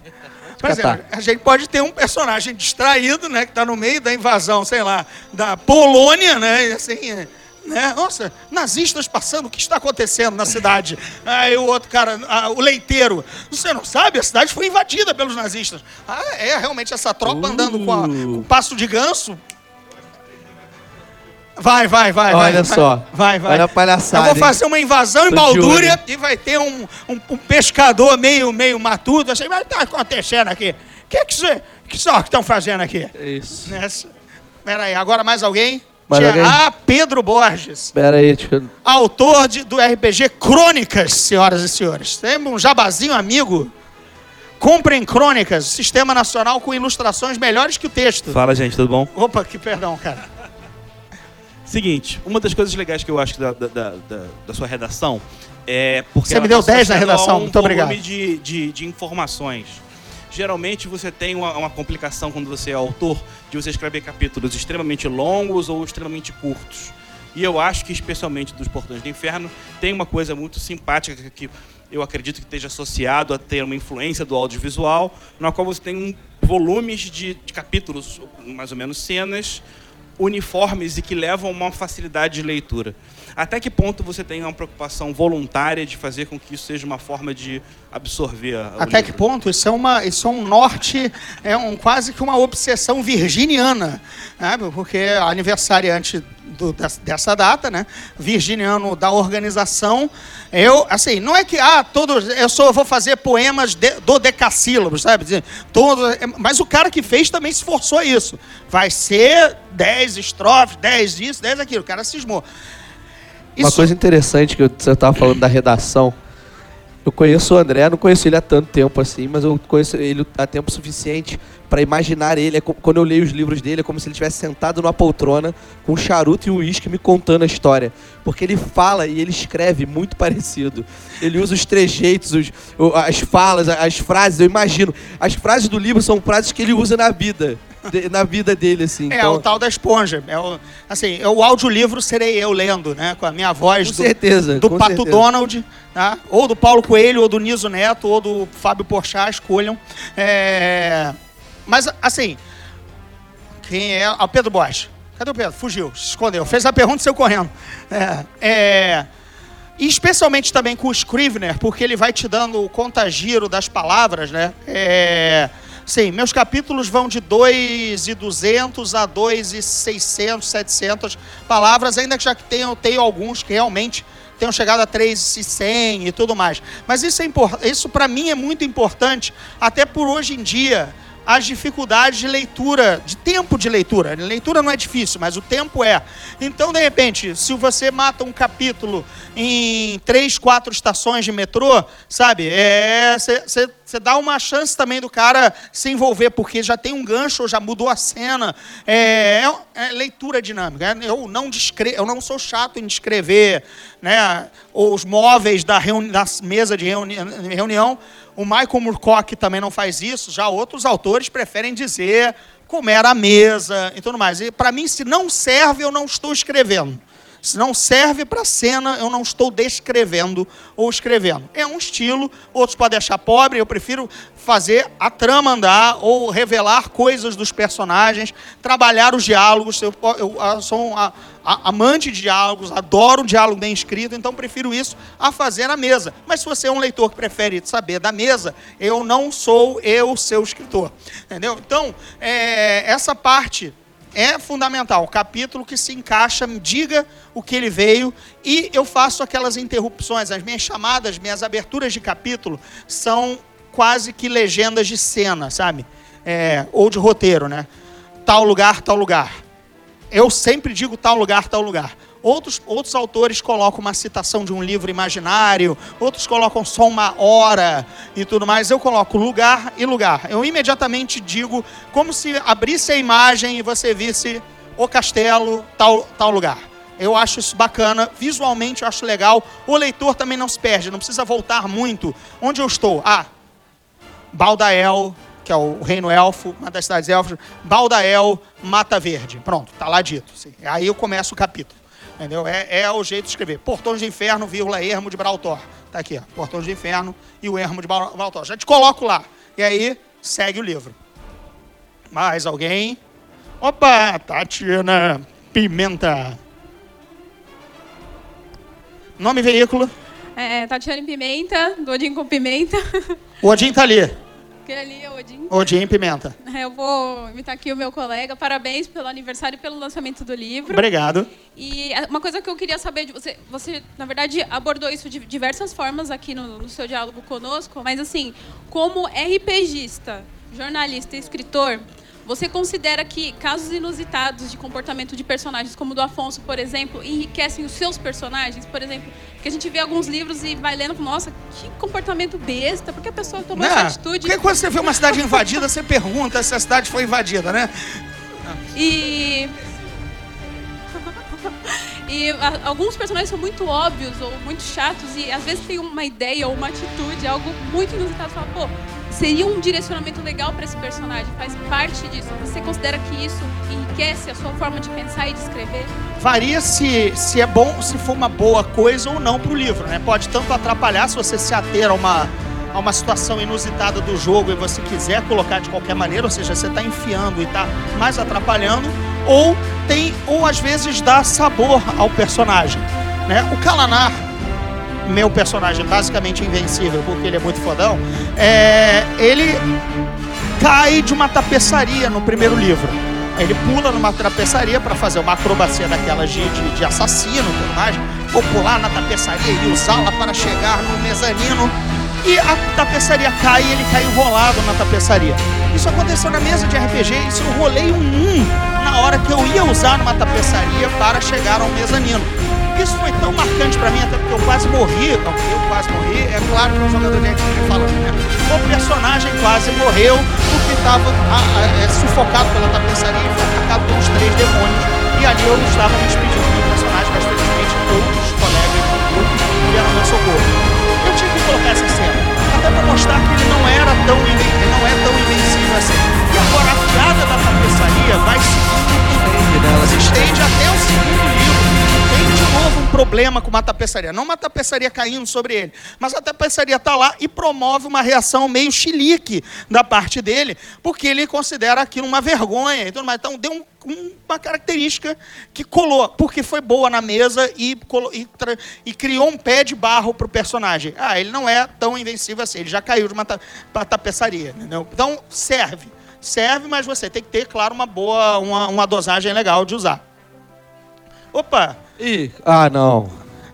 C: Por exemplo,
D: Catar.
C: a gente pode ter um personagem distraído, né, que está no meio da invasão, sei lá, da Polônia, né, e assim, é, né, nossa, nazistas passando, o que está acontecendo na cidade? Aí o outro cara, ah, o leiteiro, você não sabe, a cidade foi invadida pelos nazistas. Ah, é, realmente, essa tropa andando com, a- com passo de ganso. Vai, vai, vai.
D: Olha
C: vai,
D: só.
C: Vai, vai.
D: Olha a palhaçada,
C: Eu vou fazer uma invasão em Baldúria e vai ter um, um, um pescador meio, meio matuto. Assim, mas tá acontecendo aqui? O que que você- que só que estão fazendo aqui?
D: Isso.
C: Nessa. Pera aí, agora mais alguém? Tinha-
D: alguém?
C: Ah, Pedro Borges,
D: Pera aí, deixa eu...
C: autor de- do RPG Crônicas, senhoras e senhores. Tem um jabazinho amigo. Comprem Crônicas, Sistema Nacional com ilustrações melhores que o texto.
H: Fala, gente, tudo bom?
C: Opa, que perdão, cara.
H: Seguinte, uma das coisas legais que eu acho da, da, da, da- da sua redação é porque
C: Você me deu
H: tá
C: 10 na
H: associada
C: redação,
H: a um
C: muito
H: volume
C: obrigado.
H: De, de, de informações. Geralmente você tem uma, uma complicação quando você é autor de você escrever capítulos extremamente longos ou extremamente curtos. E eu acho que, especialmente dos Portões do Inferno, tem uma coisa muito simpática que- eu acredito que esteja associado a ter uma influência do audiovisual, na qual você tem um, volumes de, de capítulos, mais ou menos cenas, uniformes e que levam a uma facilidade de leitura. Até que ponto você tem uma preocupação voluntária de fazer com que isso seja uma forma de absorver
C: Até que
H: livro?
C: ponto? Isso é, uma, isso é um norte, é um, quase que uma obsessão virginiana, né? porque aniversariante do, des- dessa data, né? virginiano da organização, eu, assim, não é que, ah, todos, eu só vou fazer poemas de- do decassílabo, sabe? Dizer, Todo, é, mas o cara que fez também se forçou a isso. Vai ser 10 estrofes, 10 isso, 10 aquilo, o cara cismou.
D: Uma
C: Isso-
D: coisa interessante que você estava falando da redação. Eu conheço o André, não conheço ele há tanto tempo assim, mas eu conheço ele há tempo suficiente para imaginar ele. É co- quando eu leio os livros dele, é como se ele estivesse sentado numa poltrona com um charuto e um uísque me contando a história. Porque ele fala e ele escreve muito parecido. Ele usa os trejeitos, os- as falas, as frases. Eu imagino. As frases do livro são frases que ele usa na vida. De- na vida dele, assim.
C: É,
D: então,
C: o tal da esponja. É o, assim, é o audiolivro serei eu lendo, né? Com a minha voz
D: com
C: do,
D: certeza.
C: do
D: com
C: Pato
D: certeza.
C: Donald, tá? ou do Paulo Coelho, ou do Niso Neto, ou do Fábio Porchat, escolham. É, Mas, assim, quem é... Ah, o Pedro Bosch. Cadê o Pedro? Fugiu, se escondeu. Fez a pergunta e saiu correndo. É, é, E especialmente também com o Scrivener, porque ele vai te dando o contagiro das palavras, né? É... Sim, meus capítulos vão de 2,200 a 2,600, 700 palavras, ainda que já que tenho, tenho alguns que realmente tenham chegado a 3,100 e tudo mais. Mas isso, é isso para mim é muito importante, até por hoje em dia, as dificuldades de leitura, de tempo de leitura. Leitura não é difícil, mas o tempo é. Então, de repente, se você mata um capítulo em três, quatro estações de metrô, sabe? Você dá uma chance também do cara se envolver, porque já tem um gancho, já mudou a cena. É, é- é leitura dinâmica. né? Eu não, descre eu não sou chato em descrever né, os móveis da, da mesa de reuni reunião. O Michael Moorcock também não faz isso. Já outros autores preferem dizer como era a mesa e tudo mais. E para mim, se não serve, eu não estou escrevendo. Não serve para cena, eu não estou descrevendo ou escrevendo. É um estilo, outros podem achar pobre, eu prefiro fazer a trama andar ou revelar coisas dos personagens, trabalhar os diálogos. Eu, eu- eu sou um a- a- amante de diálogos, adoro um diálogo bem escrito, então prefiro isso a fazer na mesa. Mas se você é um leitor que prefere saber da mesa, eu não sou eu seu escritor. Entendeu? Então, é, essa parte é fundamental. O capítulo que se encaixa, me diga o que ele veio e eu faço aquelas interrupções. As minhas chamadas, minhas aberturas de capítulo são quase que legendas de cena, sabe? É, ou de roteiro, né? Tal lugar, tal lugar. Eu sempre digo tal lugar, tal lugar. Outros, outros autores colocam uma citação de um livro imaginário, outros colocam só uma hora e tudo mais. Eu coloco lugar e lugar. Eu imediatamente digo como se abrisse a imagem e você visse o castelo, tal, tal lugar. Eu acho isso bacana, visualmente eu acho legal. O leitor também não se perde, não precisa voltar muito. Onde eu estou? Ah, Baldael, que é o reino elfo, uma das cidades elfas, Baldael, Mata Verde. Pronto, tá lá dito. Aí eu começo o capítulo. Entendeu? É, é o jeito de escrever. Portões de Inferno, vírgula, Ermo de Brautor. Tá aqui, ó. Portões de Inferno e o Ermo de Bra- Brautor. Já te coloco lá. E aí, segue o livro. Mais alguém? Opa, Tatiana Pimenta. Nome e veículo.
I: É, Tatiane Pimenta, do Odin com Pimenta.
C: O Odin tá ali.
I: Aquele ali é o Odin.
C: Odin Pimenta.
I: Eu vou imitar aqui o meu colega. Parabéns pelo aniversário e pelo lançamento do livro.
C: Obrigado.
I: E uma coisa que eu queria saber de você, você na verdade abordou isso de diversas formas aqui no, no seu diálogo conosco, mas assim, como RPGista, jornalista e escritor, você considera que casos inusitados de comportamento de personagens, como o do Afonso, por exemplo, enriquecem os seus personagens? Por exemplo, que a gente vê alguns livros e vai lendo, nossa, que comportamento besta, por que a pessoa tomou essa
C: Né?
I: atitude?
C: Porque quando você vê uma cidade invadida, você pergunta se a cidade foi invadida, né?
I: E. E a- alguns personagens são muito óbvios ou muito chatos e às vezes tem uma ideia ou uma atitude, algo muito inusitado. Você fala, pô, seria um direcionamento legal para esse personagem, faz parte disso. Você considera que isso enriquece a sua forma de pensar e de escrever?
C: Varia se, se é bom, se for uma boa coisa ou não pro livro, né? Pode tanto atrapalhar se você se ater a uma, a uma situação inusitada do jogo e você quiser colocar de qualquer maneira, ou seja, você está enfiando e está mais atrapalhando, ou tem, ou às vezes dá sabor ao personagem, né? O Kalanar, meu personagem basicamente invencível, porque ele é muito fodão, é, ele cai de uma tapeçaria no primeiro livro. Ele pula numa tapeçaria para fazer uma acrobacia daquelas de, de, de assassino tudo mais. Vou pular na tapeçaria e usá-la para chegar no mezanino. E a tapeçaria cai e ele cai enrolado na tapeçaria. Isso aconteceu na mesa de RPG, isso eu rolei um 1 na hora que eu ia usar numa tapeçaria para chegar ao mezanino. Isso foi tão marcante pra mim, até porque eu quase morri. Eu quase morri, é claro que o jogador de RPG falando, né? O personagem quase morreu porque estava sufocado pela tapeçaria e foi atacado pelos três demônios. E ali eu estava me despedindo do personagem, mas felizmente outros colegas vier ao meu socorro. Eu tinha que colocar essa cena, até para mostrar que ele não era tão ele não é tão invencível assim. E agora a piada da tapeçaria vai se estende até o segundo livro problema com uma tapeçaria. Não uma tapeçaria caindo sobre ele, mas a tapeçaria está lá e promove uma reação meio chilique da parte dele, porque ele considera aquilo uma vergonha e mais. Então deu um- um- uma característica que colou, porque foi boa na mesa e, e e criou um pé de barro para o personagem. Ah, ele não é tão invencível assim, ele já caiu de uma ta- tapeçaria. Entendeu? Então serve. Serve, mas você tem que ter, claro, uma boa, uma, uma dosagem legal de usar. Opa!
D: Ih, ah, não.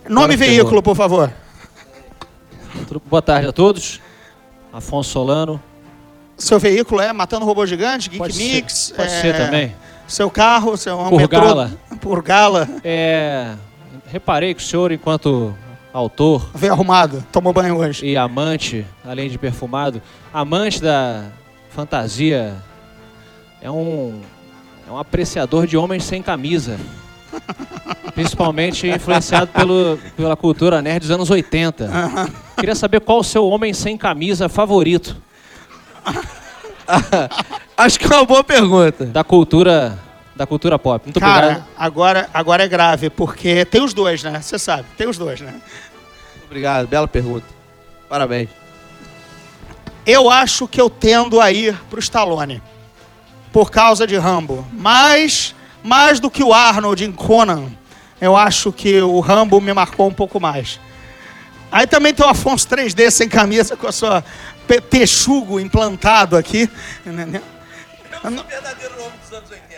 C: Nome e veículo,
D: ferrou.
C: por favor.
J: Boa tarde a todos. Afonso Solano.
C: Seu veículo é Matando Robô Gigante, Geek
J: Pode
C: Mix?
J: ser, pode
C: é,
J: ser também.
C: Seu carro, seu
J: Purgala.
C: metrô- Purgala.
J: É, reparei que o senhor, enquanto autor
C: Veio arrumado, tomou banho hoje.
J: e amante, além de perfumado, amante da fantasia, é um, é um apreciador de homens sem camisa. Principalmente influenciado pelo, pela cultura nerd dos anos 80. Queria saber qual o seu homem sem camisa favorito
D: Acho que é uma boa pergunta.
J: da cultura da cultura pop. Muito
C: Cara,
J: obrigado.
C: agora, agora é grave, porque tem os dois, né? Você sabe, tem os dois, né?
D: Obrigado, bela pergunta. Parabéns.
C: Eu acho que eu tendo a ir pro Stallone. Por causa de Rambo. Mas, mais do que o Arnold em Conan, eu acho que o Rambo me marcou um pouco mais. Aí também tem o Afonso 3D sem camisa, com a sua texugo implantado aqui. Entendeu?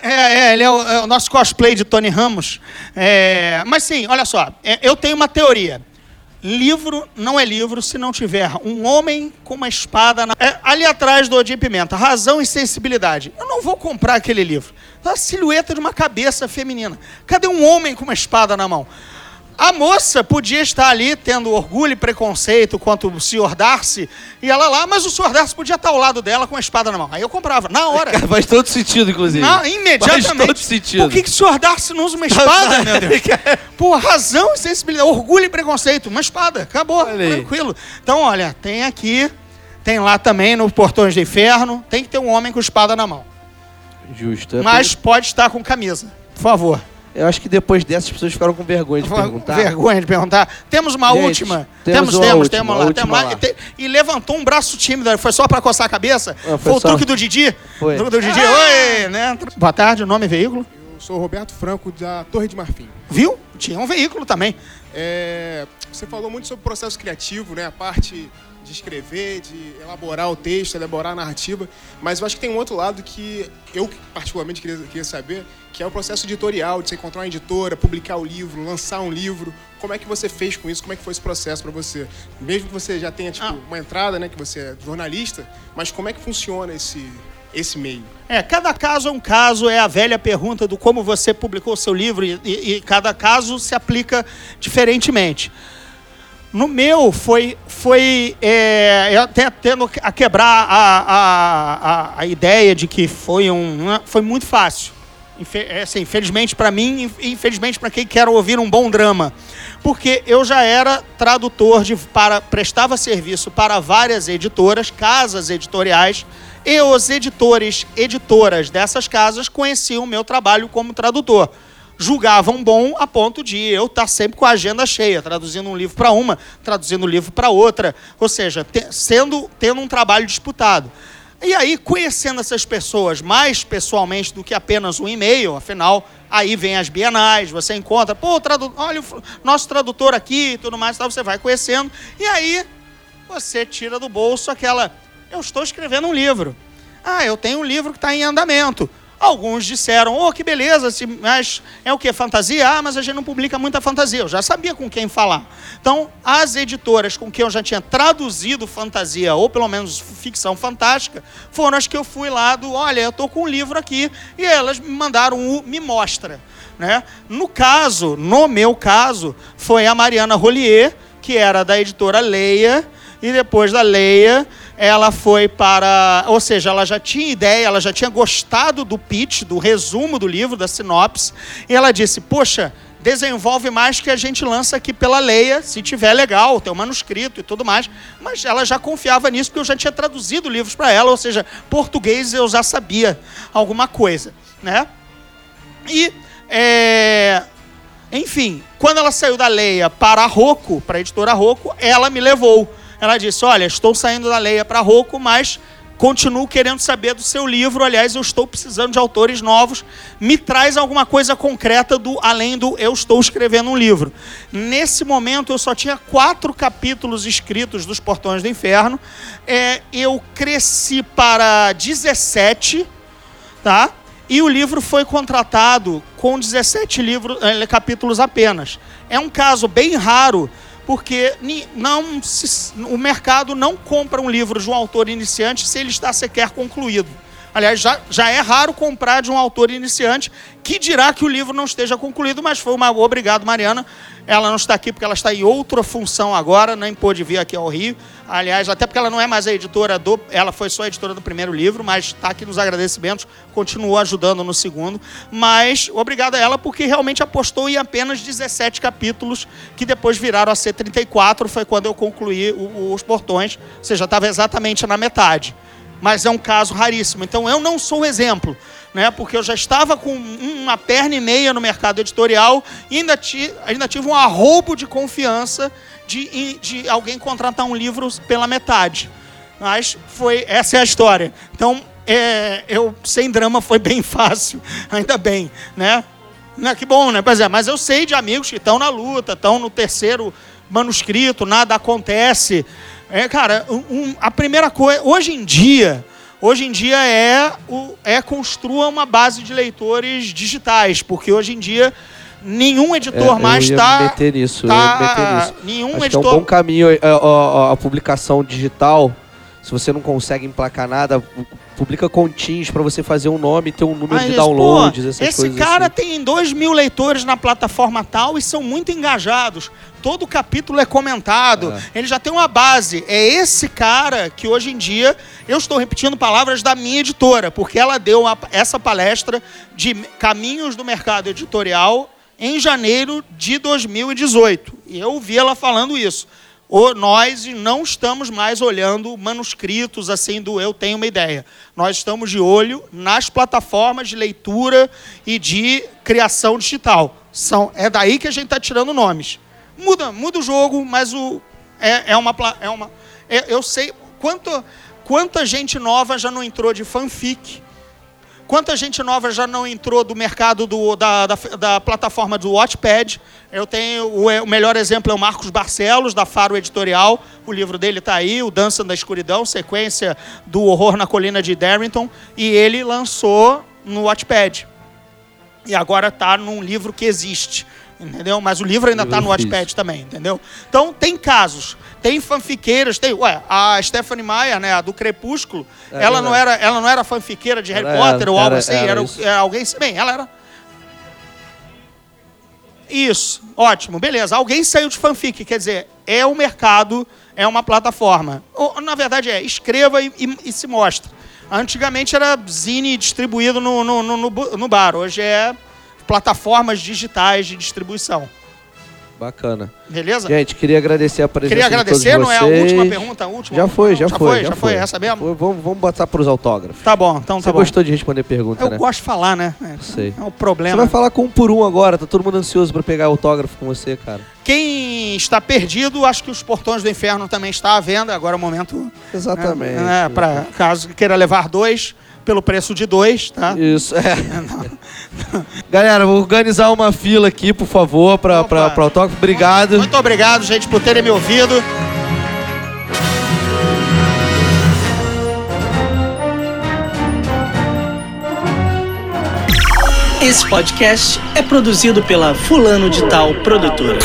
C: É, é, ele é o, é o nosso cosplay de Tony Ramos. É, mas sim, olha só, é, eu tenho uma teoria. Livro não é livro se não tiver um homem com uma espada na- é, ali atrás do Odim Pimenta. Razão e sensibilidade. Eu não vou comprar aquele livro. É a silhueta de uma cabeça feminina. Cadê um homem com uma espada na mão? A moça podia estar ali tendo orgulho e preconceito quanto o Sr. Darcy e ela lá, mas o Sr. Darcy podia estar ao lado dela com a espada na mão. Aí eu comprava, na hora.
D: Faz todo sentido, inclusive.
C: Não, imediatamente.
D: Faz todo sentido.
C: Por que, que o senhor Darcy não usa uma espada, meu Deus? Pô, razão e sensibilidade, orgulho e preconceito, uma espada, acabou, tranquilo. Então, olha, tem aqui, tem lá também no Portões do Inferno, tem que ter um homem com espada na mão.
D: Justo. É
C: Mas pode estar com camisa, por favor.
D: Eu acho que depois dessas pessoas ficaram com vergonha de perguntar.
C: Vergonha de perguntar. Temos uma
D: Gente,
C: última.
D: temos
C: temos, temos,
D: última,
C: temos lá,
D: última
C: temos lá.
D: lá.
C: E, te- e levantou um braço tímido, foi só pra coçar a cabeça?
D: Ah, foi
C: foi o
D: só-
C: truque do Didi?
D: Foi.
C: O truque do Didi, oi, né? Boa tarde, nome e veículo.
K: Eu sou o Roberto Franco, da Torre de Marfim.
C: Viu? Tinha um veículo também.
K: É, você falou muito sobre o processo criativo, né? A parte de escrever, de elaborar o texto, elaborar a narrativa. Mas eu acho que tem um outro lado que eu particularmente queria, queria saber, que é o processo editorial, de você encontrar uma editora, publicar o livro, lançar um livro. Como é que você fez com isso? Como é que foi esse processo para você? Mesmo que você já tenha tipo,
C: Ah.
K: uma entrada, né? Que você é jornalista, mas como é que funciona esse, esse meio?
C: É, cada caso é um caso, é a velha pergunta do como você publicou o seu livro e, e- e cada caso se aplica diferentemente. No meu, foi, foi é, eu até tendo a quebrar a, a, a, ideia de que foi, um, né, foi muito fácil. Infe, é, assim, infelizmente para mim e infelizmente para quem quer ouvir um bom drama. Porque eu já era tradutor, de, para, prestava serviço para várias editoras, casas editoriais, e os editores, editoras dessas casas conheciam o meu trabalho como tradutor julgavam bom a ponto de eu estar sempre com a agenda cheia, traduzindo um livro para uma, traduzindo um livro para outra, ou seja, te- sendo tendo um trabalho disputado. E aí, conhecendo essas pessoas mais pessoalmente do que apenas um e-mail, afinal, aí vem as bienais, você encontra, pô, tradu olha o nosso tradutor aqui e tudo mais, tal, você vai conhecendo, e aí você tira do bolso aquela, eu estou escrevendo um livro. Ah, eu tenho um livro que está em andamento. Alguns disseram, oh, que beleza, mas é o que? Fantasia? Ah, mas a gente não publica muita fantasia. Eu já sabia com quem falar. Então, as editoras com quem eu já tinha traduzido fantasia, ou pelo menos ficção fantástica, foram as que eu fui lá do, olha, eu estou com um livro aqui, e elas me mandaram o Me Mostra. Né? No caso, no meu caso, foi a Mariana Rollier, que era da editora Leia, e depois da Leia, ela foi para. Ou seja, ela já tinha ideia, ela já tinha gostado do pitch, do resumo do livro, da sinopse, e ela disse: Poxa, desenvolve mais que a gente lança aqui pela Leia, se tiver legal, tem o manuscrito e tudo mais. Mas ela já confiava nisso, porque eu já tinha traduzido livros para ela, ou seja, português eu já sabia alguma coisa, né? E. é, Enfim, quando ela saiu da Leia para a Rocco, para a editora Rocco, ela me levou. Ela disse: Olha, estou saindo da Leia para Rocco, mas continuo querendo saber do seu livro. Aliás, eu estou precisando de autores novos. Me traz alguma coisa concreta do além do eu estou escrevendo um livro. Nesse momento, eu só tinha quatro capítulos escritos dos Portões do Inferno. É, eu cresci para 17, tá? E o livro foi contratado com 17 livros, eh, capítulos apenas. É um caso bem raro, porque não se, o mercado não compra um livro de um autor iniciante se ele está sequer concluído. Aliás, já, já é raro comprar de um autor iniciante que dirá que o livro não esteja concluído, mas foi uma. Obrigado, Mariana. Ela não está aqui porque ela está em outra função agora, nem pôde vir aqui ao Rio. Aliás, até porque ela não é mais a editora do. Ela foi só a editora do primeiro livro, mas está aqui nos agradecimentos, continuou ajudando no segundo. Mas obrigado a ela porque realmente apostou em apenas 17 capítulos, que depois viraram a ser 34. Foi quando eu concluí os portões, ou seja, estava exatamente na metade. Mas é um caso raríssimo. Então eu não sou o exemplo né? Porque eu já estava com uma perna e meia no mercado editorial e ainda, ainda tive um arrobo de confiança de, de alguém contratar um livro pela metade. Mas foi essa é a história. Então, é, eu sem drama foi bem fácil, ainda bem, né? Não, que bom, né? Pois é, mas eu sei de amigos que estão na luta, estão no terceiro manuscrito, nada acontece. É, cara, um, a primeira coisa, hoje em dia, hoje em dia é, o, é construa uma base de leitores digitais, porque hoje em dia nenhum editor
D: é,
C: mais
D: está. meter nisso,
C: tá,
D: meter nisso.
C: Nenhum
D: Acho
C: editor.
D: É um bom caminho a, a, a, a publicação digital. Se você não consegue emplacar nada, publica continhos para você fazer um nome e ter um número de downloads,
C: pô,
D: essas
C: esse
D: coisas.
C: Esse cara
D: assim.
C: tem 2 mil leitores na plataforma tal e são muito engajados. Todo capítulo é comentado. É. Ele já tem uma base. É esse cara que hoje em dia eu estou repetindo palavras da minha editora, porque ela deu uma, essa palestra de caminhos do mercado editorial em janeiro de 2018. E eu vi ela falando isso nós não estamos mais olhando manuscritos assim do eu tenho uma ideia. Nós estamos de olho nas plataformas de leitura e de criação digital. São, é daí que a gente está tirando nomes. Muda, muda o jogo, mas o, é, é uma. É uma é, eu sei quanto, quanta gente nova já não entrou de fanfic Quanta gente nova já não entrou do mercado do, da, da, da, plataforma do Watchpad? Eu tenho o, o, melhor exemplo é o Marcos Barcelos, da Faro Editorial. O livro dele está aí, O Dança da Escuridão, sequência do Horror na Colina de Darrington. E ele lançou no Watchpad. E agora está num livro que existe entendeu? Mas o livro ainda está no Watchpad também, entendeu? Então tem casos, tem fanfiqueiras, tem, ué, a Stephanie Meyer, né, a do Crepúsculo, é, ela não era, ela não era fanfiqueira de Harry Potter era, ou algo assim, era, era, era alguém, bem, ela era Isso, ótimo, beleza. Alguém saiu de fanfic, quer dizer, é o um mercado, é uma plataforma. Ou, na verdade é, escreva e, e, e se mostre. Antigamente era zine distribuído no, no, no, no bar, hoje é plataformas digitais de distribuição.
D: Bacana.
C: Beleza?
D: Gente, queria agradecer a presença
C: Queria agradecer,
D: de
C: não é a última pergunta? A última?
D: Já foi, já,
C: já
D: foi,
C: foi. Já, foi, essa mesmo?
D: Vamos, vamos botar para os autógrafos.
C: Tá bom, então
D: Você
C: tá
D: gostou
C: bom.
D: de responder pergunta,
C: Eu
D: né?
C: gosto de falar, né? É,
D: Sei.
C: É o problema.
D: Você vai falar com um por um agora, tá todo mundo ansioso para pegar autógrafo com você, cara.
C: Quem está perdido, acho que os Portões do Inferno também está à venda, agora é o momento.
D: Exatamente.
C: Né, é, para caso queira levar dois pelo preço de dois, tá?
D: Isso, é. Galera, vou organizar uma fila aqui, por favor, para o autógrafo. Obrigado.
C: Muito obrigado, gente, por terem me ouvido.
L: Esse podcast é produzido pela Fulano de Tal Produtora.